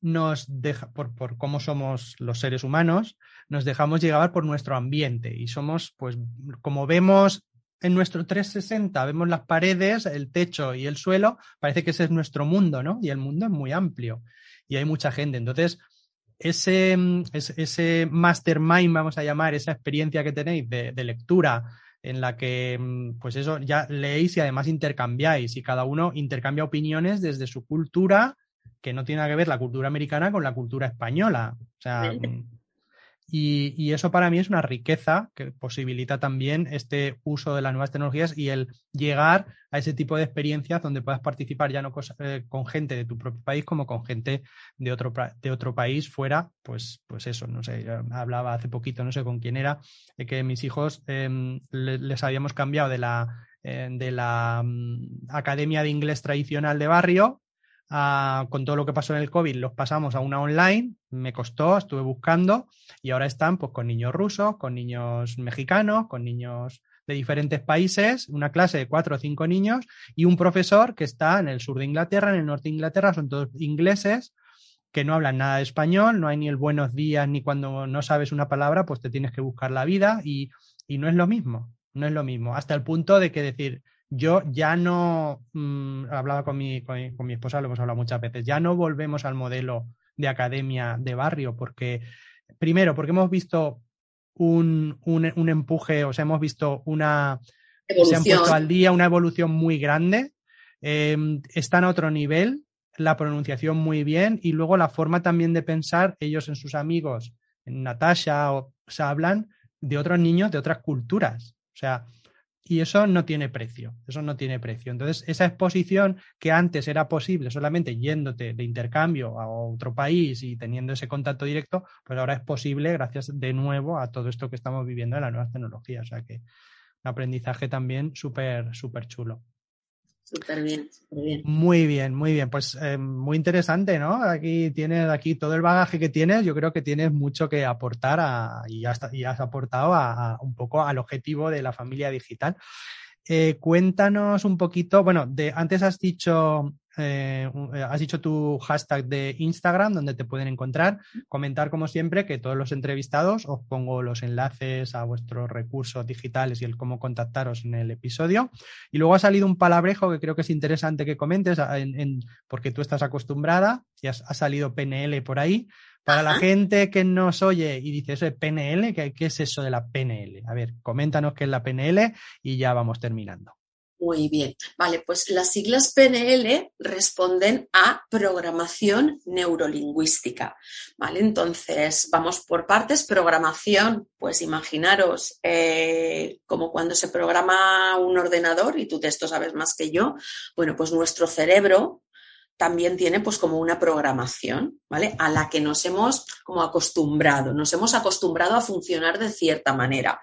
S1: nos deja, por, por, cómo somos los seres humanos, nos dejamos llevar por nuestro ambiente y somos, pues, como vemos en nuestro 360, vemos las paredes, el techo y el suelo, parece que ese es nuestro mundo, ¿no? Y el mundo es muy amplio y hay mucha gente. Entonces, ese, ese, mastermind, vamos a llamar, esa experiencia que tenéis de, de lectura, en la que, pues eso, ya leéis y además intercambiáis y cada uno intercambia opiniones desde su cultura que no tiene nada que ver la cultura americana con la cultura española. O sea, y, eso para mí es una riqueza que posibilita también este uso de las nuevas tecnologías y el llegar a ese tipo de experiencias donde puedas participar ya no eh, con gente de tu propio país como con gente de otro, de otro país fuera, pues, pues eso, no sé, hablaba hace poquito, no sé con quién era, de que mis hijos em, les habíamos cambiado de la, eh, de la mm, academia de inglés tradicional de barrio con todo lo que pasó en el COVID, los pasamos a una online, me costó, estuve buscando y ahora están pues con niños rusos, con niños mexicanos, con niños de diferentes países, una clase de cuatro o cinco niños y un profesor que está en el sur de Inglaterra, en el norte de Inglaterra, son todos ingleses que no hablan nada de español, no hay ni el buenos días ni cuando no sabes una palabra, pues te tienes que buscar la vida y no es lo mismo, no es lo mismo, hasta el punto de que decir, yo ya no, mm, hablaba con mi, con, mi esposa, lo hemos hablado muchas veces, ya no volvemos al modelo de academia de barrio, porque, primero, porque hemos visto un, un, empuje, o sea, hemos visto una... Se han puesto al día una evolución muy grande, em, están a otro nivel, la pronunciación muy bien y luego la forma también de pensar, ellos en sus amigos, en Natasha, o, se hablan de otros niños de otras culturas. O sea, y eso no tiene precio, eso no tiene precio. Entonces, esa exposición que antes era posible solamente yéndote de intercambio a otro país y teniendo ese contacto directo, pues ahora es posible gracias de nuevo a todo esto que estamos viviendo en las nuevas tecnologías. O sea que un aprendizaje también súper, súper chulo.
S2: Súper bien, súper bien.
S1: Muy bien, muy bien. Pues eh, muy interesante, ¿no? Aquí tienes aquí todo el bagaje que tienes. Yo creo que tienes mucho que aportar a, y, has, y has aportado a, un poco al objetivo de la familia digital. Eh, cuéntanos un poquito, bueno, de antes has dicho eh, eh, has dicho tu hashtag de Instagram donde te pueden encontrar. Comentar, como siempre, que todos los entrevistados os pongo los enlaces a vuestros recursos digitales y el cómo contactaros en el episodio. Y luego ha salido un palabrejo que creo que es interesante que comentes, porque tú estás acostumbrada y ha salido PNL por ahí. Para la gente que nos oye y dice eso de PNL, ¿qué, ¿qué es eso de la PNL? A ver, coméntanos qué es la PNL y ya vamos terminando.
S2: Muy bien. Vale, pues las siglas PNL responden a programación neurolingüística. Vale, entonces vamos por partes. Programación, pues imaginaros eh, como cuando se programa un ordenador, y tú de esto sabes más que yo. Bueno, pues nuestro cerebro también tiene pues como una programación, ¿vale? A la que nos hemos como acostumbrado, nos hemos acostumbrado a funcionar de cierta manera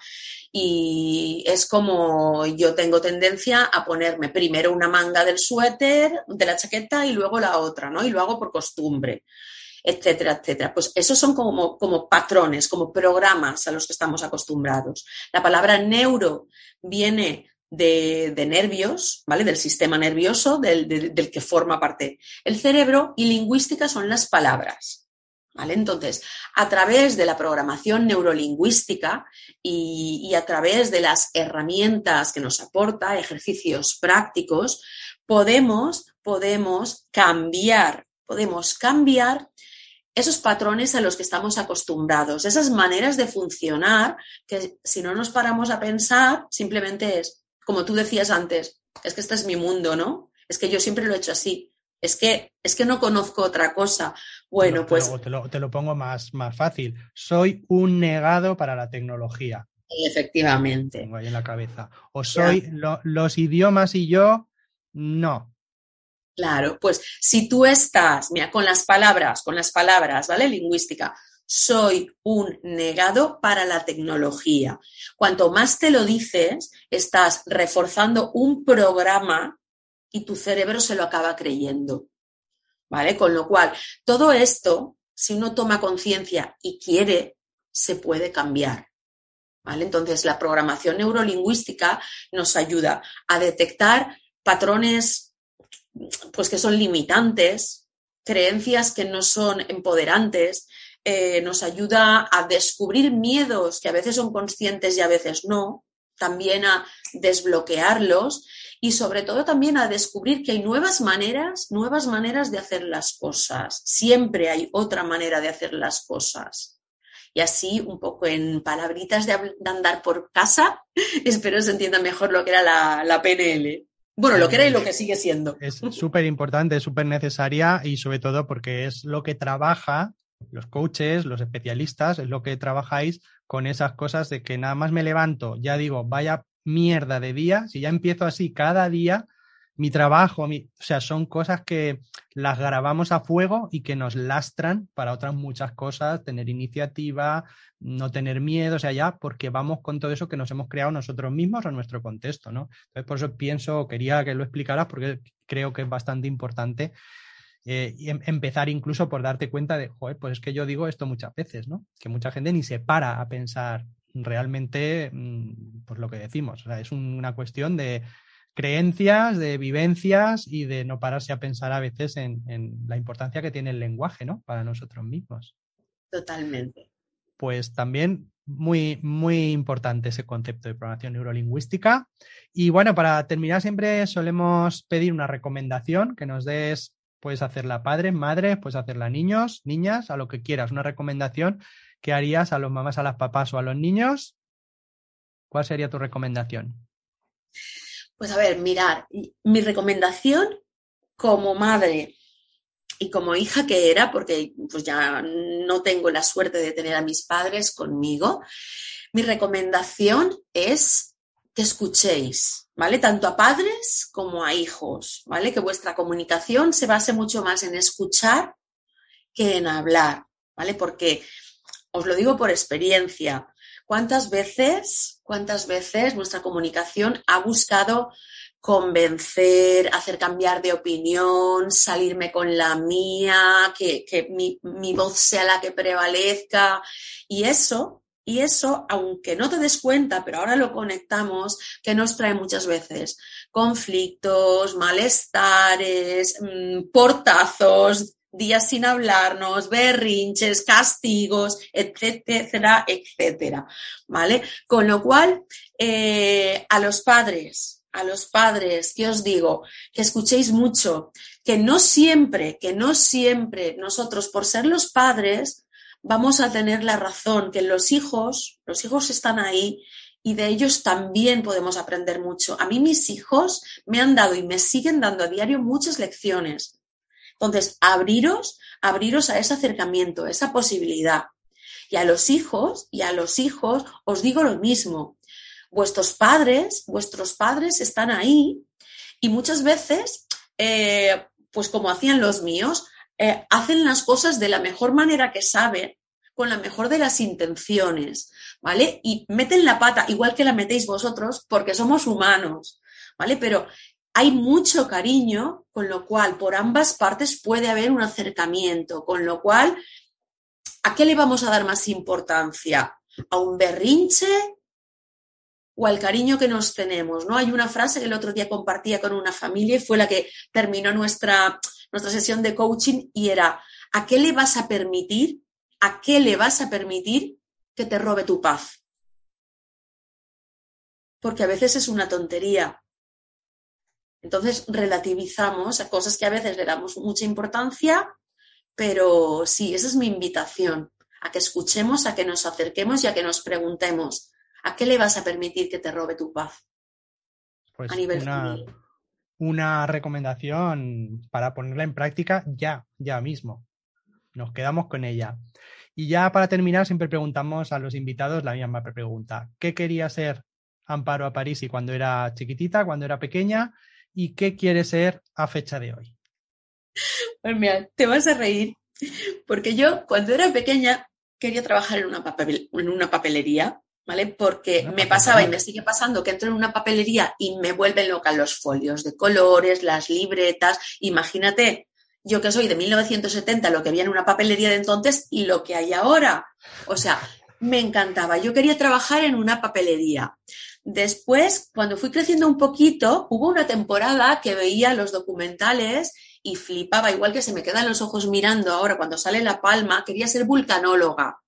S2: y es como yo tengo tendencia a ponerme primero una manga del suéter, de la chaqueta y luego la otra, ¿no? Y lo hago por costumbre, etcétera, etcétera. Pues esos son como, como patrones, como programas a los que estamos acostumbrados. La palabra neuro viene de, nervios, ¿vale? Del sistema nervioso del, que forma parte el cerebro y lingüística son las palabras. Entonces, a través de la programación neurolingüística y, a través de las herramientas que nos aporta, ejercicios prácticos, podemos, podemos cambiar, podemos cambiar esos patrones a los que estamos acostumbrados, esas maneras de funcionar que si no nos paramos a pensar, simplemente es, como tú decías antes, es que este es mi mundo, ¿no? Es que yo siempre lo he hecho así. Es que, es que no conozco otra cosa. Bueno, pues.
S1: Te lo, te lo, pongo más, más fácil. Soy un negado para la tecnología.
S2: Efectivamente.
S1: Tengo ahí en la cabeza. O soy los idiomas y yo, no.
S2: Claro, pues si tú estás, mira, con las palabras, con las palabras, ¿vale? Lingüística, soy un negado para la tecnología. Cuanto más te lo dices, estás reforzando un programa y tu cerebro se lo acaba creyendo. ¿Vale? Con lo cual, todo esto, si uno toma conciencia y quiere, se puede cambiar. ¿vale? Entonces, la programación neurolingüística nos ayuda a detectar patrones pues que son limitantes, creencias que no son empoderantes, eh, nos ayuda a descubrir miedos que a veces son conscientes y a veces no, también a desbloquearlos y sobre todo también a descubrir que hay nuevas maneras, nuevas maneras de hacer las cosas. Siempre hay otra manera de hacer las cosas. Y así, un poco en palabritas de, andar por casa, espero se entienda mejor lo que era la, la PNL. Bueno, lo que era y lo que sigue siendo.
S1: Es súper importante, súper necesaria y sobre todo porque es lo que trabaja los coaches, los especialistas, es lo que trabajáis con esas cosas de que nada más me levanto, ya digo, vaya mierda de día, si ya empiezo así cada día, mi trabajo, mi, o sea, son cosas que las grabamos a fuego y que nos lastran para otras muchas cosas, tener iniciativa, no tener miedo, o sea, ya porque vamos con todo eso que nos hemos creado nosotros mismos o nuestro contexto, ¿no? Entonces, por eso pienso, quería que lo explicaras porque creo que es bastante importante eh, y em, empezar incluso por darte cuenta de, joder, pues es que yo digo esto muchas veces, ¿no? Que mucha gente ni se para a pensar realmente, mm, pues lo que decimos, o sea, es una cuestión de creencias, de vivencias y de no pararse a pensar a veces en, en la importancia que tiene el lenguaje, ¿no? Para nosotros mismos.
S2: Totalmente.
S1: Pues también muy, muy importante ese concepto de programación neurolingüística. Y bueno, para terminar siempre solemos pedir una recomendación que nos des Puedes hacerla padres, madres, puedes hacerla niños, niñas, a lo que quieras. Una recomendación que harías a los mamás, a las papás o a los niños. ¿Cuál sería tu recomendación?
S2: Pues a ver, mirar, mi recomendación como madre y como hija que era, porque pues ya no tengo la suerte de tener a mis padres conmigo, mi recomendación es que escuchéis, ¿vale? Tanto a padres como a hijos, ¿vale? Que vuestra comunicación se base mucho más en escuchar que en hablar, ¿vale? Porque os lo digo por experiencia. ¿Cuántas veces, cuántas veces nuestra comunicación ha buscado convencer, hacer cambiar de opinión, salirme con la mía, que, que mi, mi voz sea la que prevalezca? Y eso y eso, aunque no te des cuenta, pero ahora lo conectamos, que nos trae muchas veces conflictos, malestares, mm, portazos, días sin hablarnos, berrinches, castigos, etcétera, etcétera. ¿Vale? Con lo cual, eh, a los padres, a los padres, que os digo, que escuchéis mucho, que no siempre, que no siempre nosotros, por ser los padres, vamos a tener la razón, que los hijos, los hijos están ahí y de ellos también podemos aprender mucho. A mí mis hijos me han dado y me siguen dando a diario muchas lecciones. Entonces, abriros, abriros a ese acercamiento, a esa posibilidad. Y a los hijos, y a los hijos os digo lo mismo. Vuestros padres, vuestros padres están ahí y muchas veces, eh, pues como hacían los míos, eh, hacen las cosas de la mejor manera que saben, con la mejor de las intenciones, ¿vale? Y meten la pata igual que la metéis vosotros porque somos humanos, ¿vale? Pero hay mucho cariño, con lo cual por ambas partes puede haber un acercamiento, con lo cual, ¿a qué le vamos a dar más importancia? ¿A un berrinche o al cariño que nos tenemos, ¿no? Hay una frase que el otro día compartía con una familia y fue la que terminó nuestra, nuestra sesión de coaching y era, ¿a qué le vas a permitir? ¿A qué le vas a permitir que te robe tu paz? Porque a veces es una tontería. Entonces relativizamos a cosas que a veces le damos mucha importancia, pero sí, esa es mi invitación, a que escuchemos, a que nos acerquemos y a que nos preguntemos, ¿a qué le vas a permitir que te robe tu paz?
S1: Pues a nivel una, una recomendación para ponerla en práctica ya, ya mismo. Nos quedamos con ella. Y ya para terminar, siempre preguntamos a los invitados la misma pregunta. ¿Qué quería ser Amparo a París y cuando era chiquitita, cuando era pequeña? ¿Y qué quiere ser a fecha de hoy?
S2: Pues mira, te vas a reír, porque yo cuando era pequeña quería trabajar en una, en una papelería ¿vale? Porque me pasaba y me sigue pasando que entro en una papelería y me vuelven loca los folios de colores, las libretas. Imagínate, yo que soy de 1970, lo que había en una papelería de entonces y lo que hay ahora. O sea, me encantaba. Yo quería trabajar en una papelería. Después, cuando fui creciendo un poquito, hubo una temporada que veía los documentales y flipaba, igual que se me quedan los ojos mirando ahora cuando sale La Palma, quería ser vulcanóloga.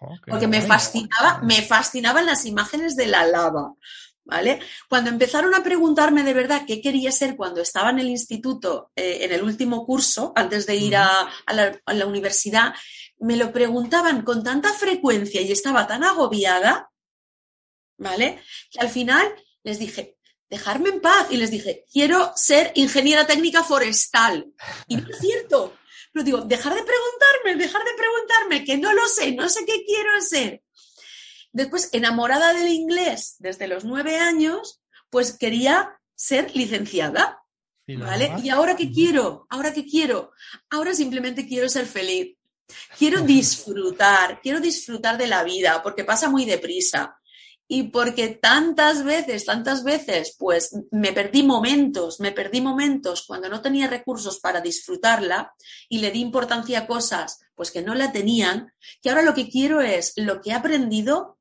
S2: Oh, porque me fascinaba, me fascinaban las imágenes de la lava. ¿Vale? Cuando empezaron a preguntarme de verdad qué quería ser cuando estaba en el instituto, eh, en el último curso, antes de ir a, la, universidad, me lo preguntaban con tanta frecuencia y estaba tan agobiada, ¿vale? Que al final les dije, dejarme en paz. Y les dije, quiero ser ingeniera técnica forestal. Y no es cierto. Pero digo, dejar de preguntarme, dejar de preguntarme, que no lo sé, no sé qué quiero ser. Después, enamorada del inglés desde los nueve años, pues quería ser licenciada. ¿Vale? ¿Y ahora qué quiero? ¿Ahora qué quiero? Ahora simplemente quiero ser feliz. Quiero disfrutar, quiero disfrutar de la vida, porque pasa muy deprisa y porque tantas veces, tantas veces, pues me perdí momentos, me perdí momentos cuando no tenía recursos para disfrutarla y le di importancia a cosas pues que no la tenían, que ahora lo que quiero es lo que he aprendido,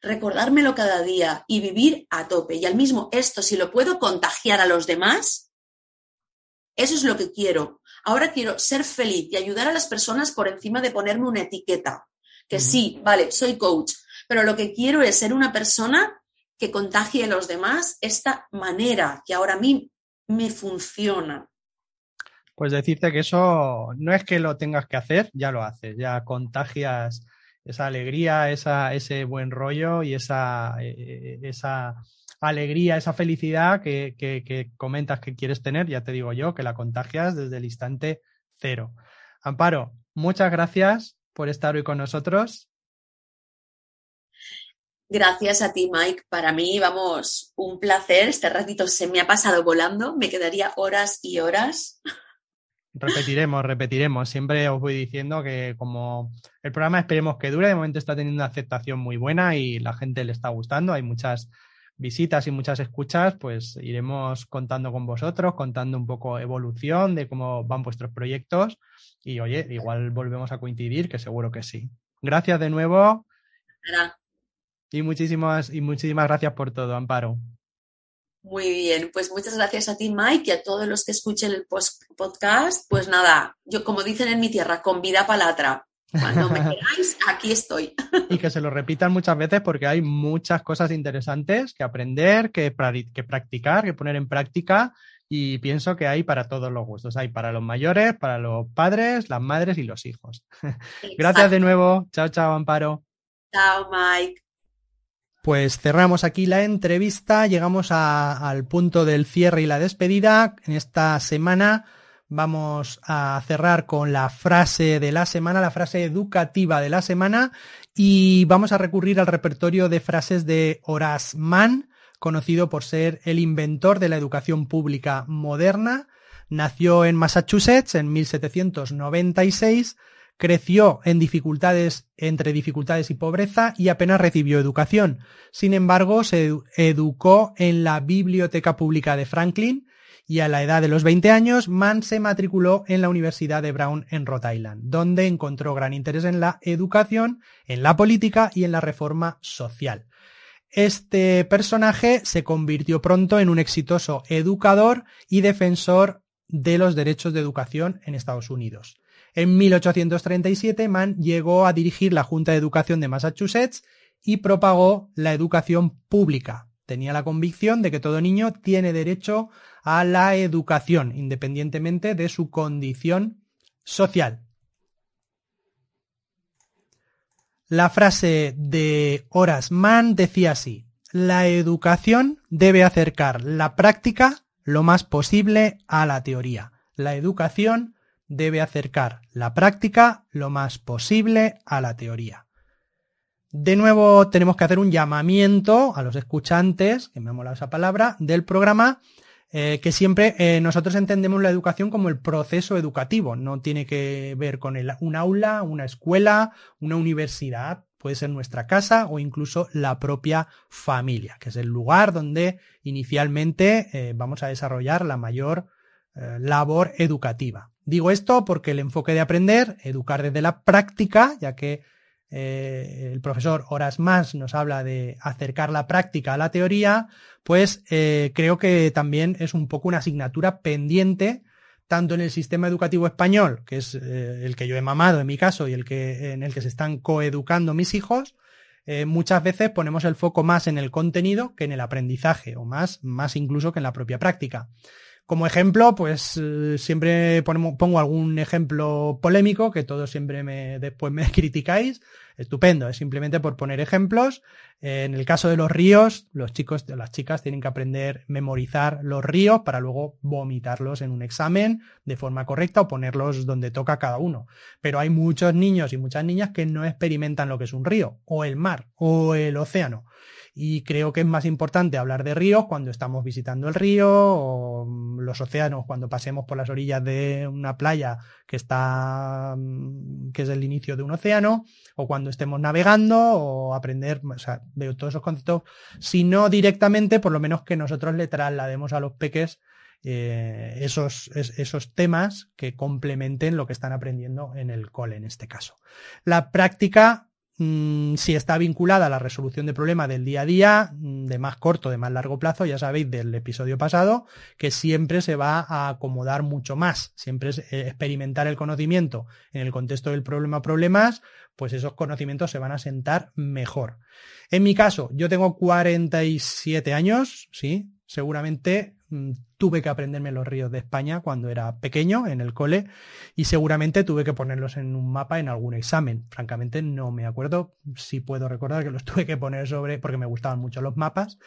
S2: recordármelo cada día y vivir a tope. Y al mismo esto, si lo puedo contagiar a los demás, eso es lo que quiero. Ahora quiero ser feliz y ayudar a las personas por encima de ponerme una etiqueta. Que sí, vale, soy coach, pero lo que quiero es ser una persona que contagie a los demás esta manera que ahora a mí me funciona.
S1: Pues decirte que eso no es que lo tengas que hacer, ya lo haces, ya contagias esa alegría, ese buen rollo y esa, eh, esa alegría, esa felicidad que, comentas que quieres tener, ya te digo yo, que la contagias desde el instante cero. Amparo, muchas gracias por estar hoy con nosotros.
S2: Gracias a ti, Mike. Para mí, vamos, un placer. Este ratito se me ha pasado volando. Me quedaría horas y horas.
S1: Repetiremos, repetiremos. Siempre os voy diciendo que como el programa esperemos que dure, de momento está teniendo una aceptación muy buena y la gente le está gustando. Hay muchas visitas y muchas escuchas, pues iremos contando con vosotros, contando un poco evolución de cómo van vuestros proyectos y oye, igual volvemos a coincidir, que seguro que sí. Gracias de nuevo. Y muchísimas, y muchísimas gracias por todo, Amparo.
S2: Muy bien, pues muchas gracias a ti, Mike, y a todos los que escuchen el podcast. Pues nada, yo como dicen en mi tierra, con vida palatra. Cuando me queráis, aquí estoy.
S1: Y que se lo repitan muchas veces porque hay muchas cosas interesantes que aprender, que, que practicar, que poner en práctica. Y pienso que hay para todos los gustos. Hay para los mayores, para los padres, las madres y los hijos. Gracias de nuevo. Chao, chao, Amparo.
S2: Chao, Mike.
S1: Pues cerramos aquí la entrevista, llegamos al punto del cierre y la despedida. En esta semana vamos a cerrar con la frase de la semana, la frase educativa de la semana, y vamos a recurrir al repertorio de frases de Horace Mann, conocido por ser el inventor de la educación pública moderna. Nació en Massachusetts en 1796 Creció en dificultades, entre dificultades y pobreza y apenas recibió educación. Sin embargo, se educó en la Biblioteca Pública de Franklin y a la edad de los 20 años, Mann se matriculó en la Universidad de Brown en Rhode Island, donde encontró gran interés en la educación, en la política y en la reforma social. Este personaje se convirtió pronto en un exitoso educador y defensor de los derechos de educación en Estados Unidos. En 1837, Mann llegó a dirigir la Junta de Educación de Massachusetts y propagó la educación pública. Tenía la convicción de que todo niño tiene derecho a la educación, independientemente de su condición social. La frase de Horace Mann decía así, la educación debe acercar la práctica lo más posible a la teoría. La educación debe acercar la práctica lo más posible a la teoría. De nuevo tenemos que hacer un llamamiento a los escuchantes, que me ha molado esa palabra, del programa, eh, que siempre eh, nosotros entendemos la educación como el proceso educativo, no tiene que ver con un aula, una escuela, una universidad, puede ser nuestra casa o incluso la propia familia, que es el lugar donde inicialmente eh, vamos a desarrollar la mayor labor educativa. Digo esto porque el enfoque de aprender, educar desde la práctica, ya que eh, el profesor Horas Más nos habla de acercar la práctica a la teoría, pues eh, creo que también es un poco una asignatura pendiente tanto en el sistema educativo español, que es eh, el que yo he mamado en mi caso y el que en el que se están coeducando mis hijos, muchas veces ponemos el foco más en el contenido que en el aprendizaje, o más, más incluso que en la propia práctica. Como ejemplo, pues eh, siempre pongo algún ejemplo polémico que todos siempre me, después me criticáis. Estupendo, es simplemente por poner ejemplos. En el caso de los ríos, los chicos, las chicas tienen que aprender a memorizar los ríos para luego vomitarlos en un examen de forma correcta o ponerlos donde toca cada uno. Pero hay muchos niños y muchas niñas que no experimentan lo que es un río, o el mar, o el océano y creo que es más importante hablar de ríos cuando estamos visitando el río o mm, los océanos cuando pasemos por las orillas de una playa que está mm, que es el inicio de un océano o cuando estemos navegando o aprender, o sea, veo todos esos conceptos, si no directamente, por lo menos que nosotros le traslademos a los peques eh, esos, esos temas que complementen lo que están aprendiendo en el cole en este caso. La práctica si está vinculada a la resolución de problemas del día a día, mm, de más corto, de más largo plazo, ya sabéis del episodio pasado, que siempre se va a acomodar mucho más. Siempre es eh, experimentar el conocimiento en el contexto del problema problemas, pues esos conocimientos se van a sentar mejor. En mi caso, yo tengo 47 años, sí, seguramente mm, tuve que aprenderme los ríos de España cuando era pequeño en el cole y seguramente tuve que ponerlos en un mapa en algún examen. Francamente no me acuerdo, si puedo recordar que los tuve que poner sobre porque me gustaban mucho los mapas,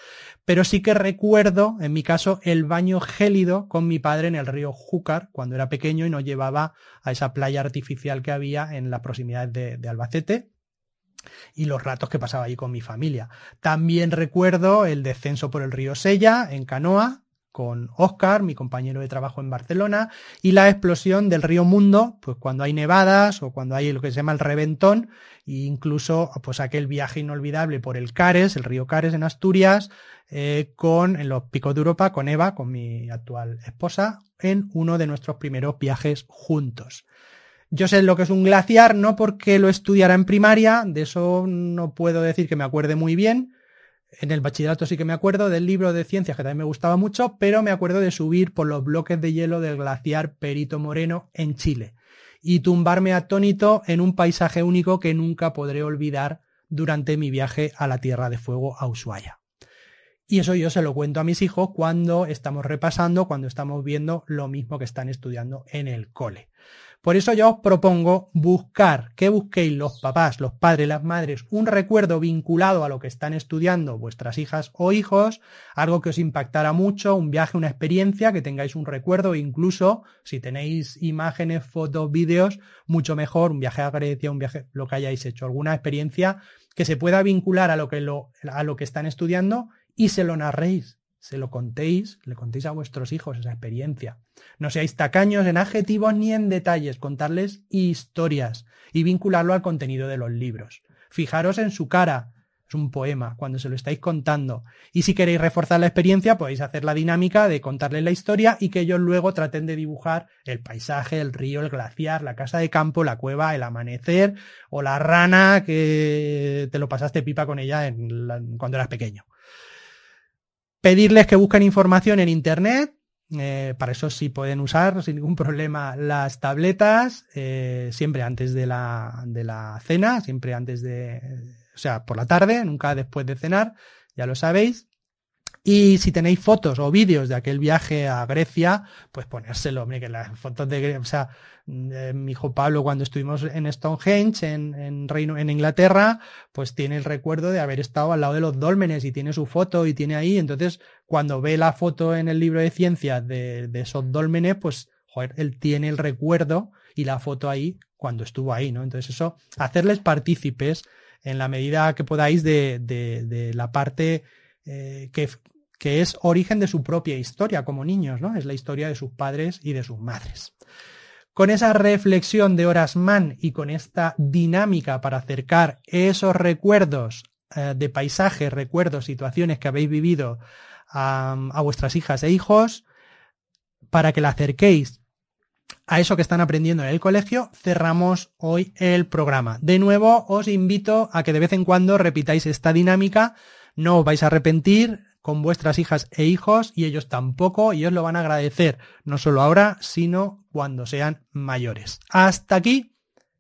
S1: pero sí que recuerdo en mi caso el baño gélido con mi padre en el río Júcar cuando era pequeño y nos llevaba a esa playa artificial que había en las proximidades de, de Albacete y los ratos que pasaba ahí con mi familia. También recuerdo el descenso por el río Sella en canoa con Oscar, mi compañero de trabajo en Barcelona, y la explosión del río Mundo, pues cuando hay nevadas o cuando hay lo que se llama el reventón, e incluso pues aquel viaje inolvidable por el Cares, el río Cares en Asturias, eh, con en los picos de Europa, con Eva, con mi actual esposa, en uno de nuestros primeros viajes juntos. Yo sé lo que es un glaciar, no porque lo estudiara en primaria, de eso no puedo decir que me acuerde muy bien. En el bachillerato sí que me acuerdo del libro de ciencias que también me gustaba mucho, pero me acuerdo de subir por los bloques de hielo del glaciar Perito Moreno en Chile y tumbarme atónito en un paisaje único que nunca podré olvidar durante mi viaje a la Tierra de Fuego a Ushuaia. Y eso yo se lo cuento a mis hijos cuando estamos repasando, cuando estamos viendo lo mismo que están estudiando en el cole. Por eso yo os propongo buscar, que busquéis los papás, los padres, las madres, un recuerdo vinculado a lo que están estudiando vuestras hijas o hijos, algo que os impactara mucho, un viaje, una experiencia, que tengáis un recuerdo, incluso si tenéis imágenes, fotos, vídeos, mucho mejor, un viaje a Grecia, un viaje, lo que hayáis hecho, alguna experiencia que se pueda vincular a lo que, a lo que están estudiando y se lo narréis se lo contéis, le contéis a vuestros hijos esa experiencia. No seáis tacaños en adjetivos ni en detalles, contarles historias y vincularlo al contenido de los libros. Fijaros en su cara, es un poema, cuando se lo estáis contando. Y si queréis reforzar la experiencia, podéis hacer la dinámica de contarles la historia y que ellos luego traten de dibujar el paisaje, el río, el glaciar, la casa de campo, la cueva, el amanecer o la rana que te lo pasaste pipa con ella cuando eras pequeño. Pedirles que busquen información en Internet. Eh, para eso sí pueden usar sin ningún problema las tabletas, eh, siempre antes de la, de la cena, siempre antes de, o sea, por la tarde, nunca después de cenar, ya lo sabéis. Y si tenéis fotos o vídeos de aquel viaje a Grecia, pues ponérselo, hombre, que las fotos de Grecia, o sea, mi hijo Pablo cuando estuvimos en Stonehenge, en, en, Reino, en Inglaterra, pues tiene el recuerdo de haber estado al lado de los dólmenes y tiene su foto y tiene ahí, entonces cuando ve la foto en el libro de ciencias de, de esos dólmenes, pues, joder, él tiene el recuerdo y la foto ahí cuando estuvo ahí, ¿no? Entonces eso, hacerles partícipes en la medida que podáis de, de, de la parte eh, que, es origen de su propia historia como niños, ¿no? Es la historia de sus padres y de sus madres. Con esa reflexión de Orasman y con esta dinámica para acercar esos recuerdos eh, de paisajes, recuerdos, situaciones que habéis vivido a vuestras hijas e hijos, para que la acerquéis a eso que están aprendiendo en el colegio, cerramos hoy el programa. De nuevo, os invito a que de vez en cuando repitáis esta dinámica. No os vais a arrepentir con vuestras hijas e hijos y ellos tampoco y os lo van a agradecer, no solo ahora, sino cuando sean mayores. Hasta aquí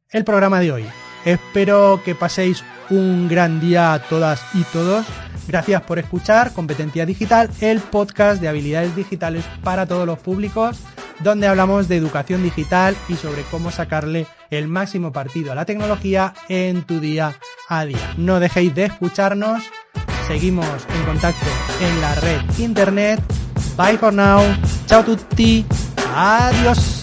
S1: el programa de hoy. Espero que paséis un gran día a todas y todos. Gracias por escuchar Competencia Digital, el podcast de habilidades digitales para todos los públicos, donde hablamos de educación digital y sobre cómo sacarle el máximo partido a la tecnología en tu día a día. No dejéis de escucharnos. Seguimos en contacto en la red internet. Bye for now. Chao tutti. Adiós.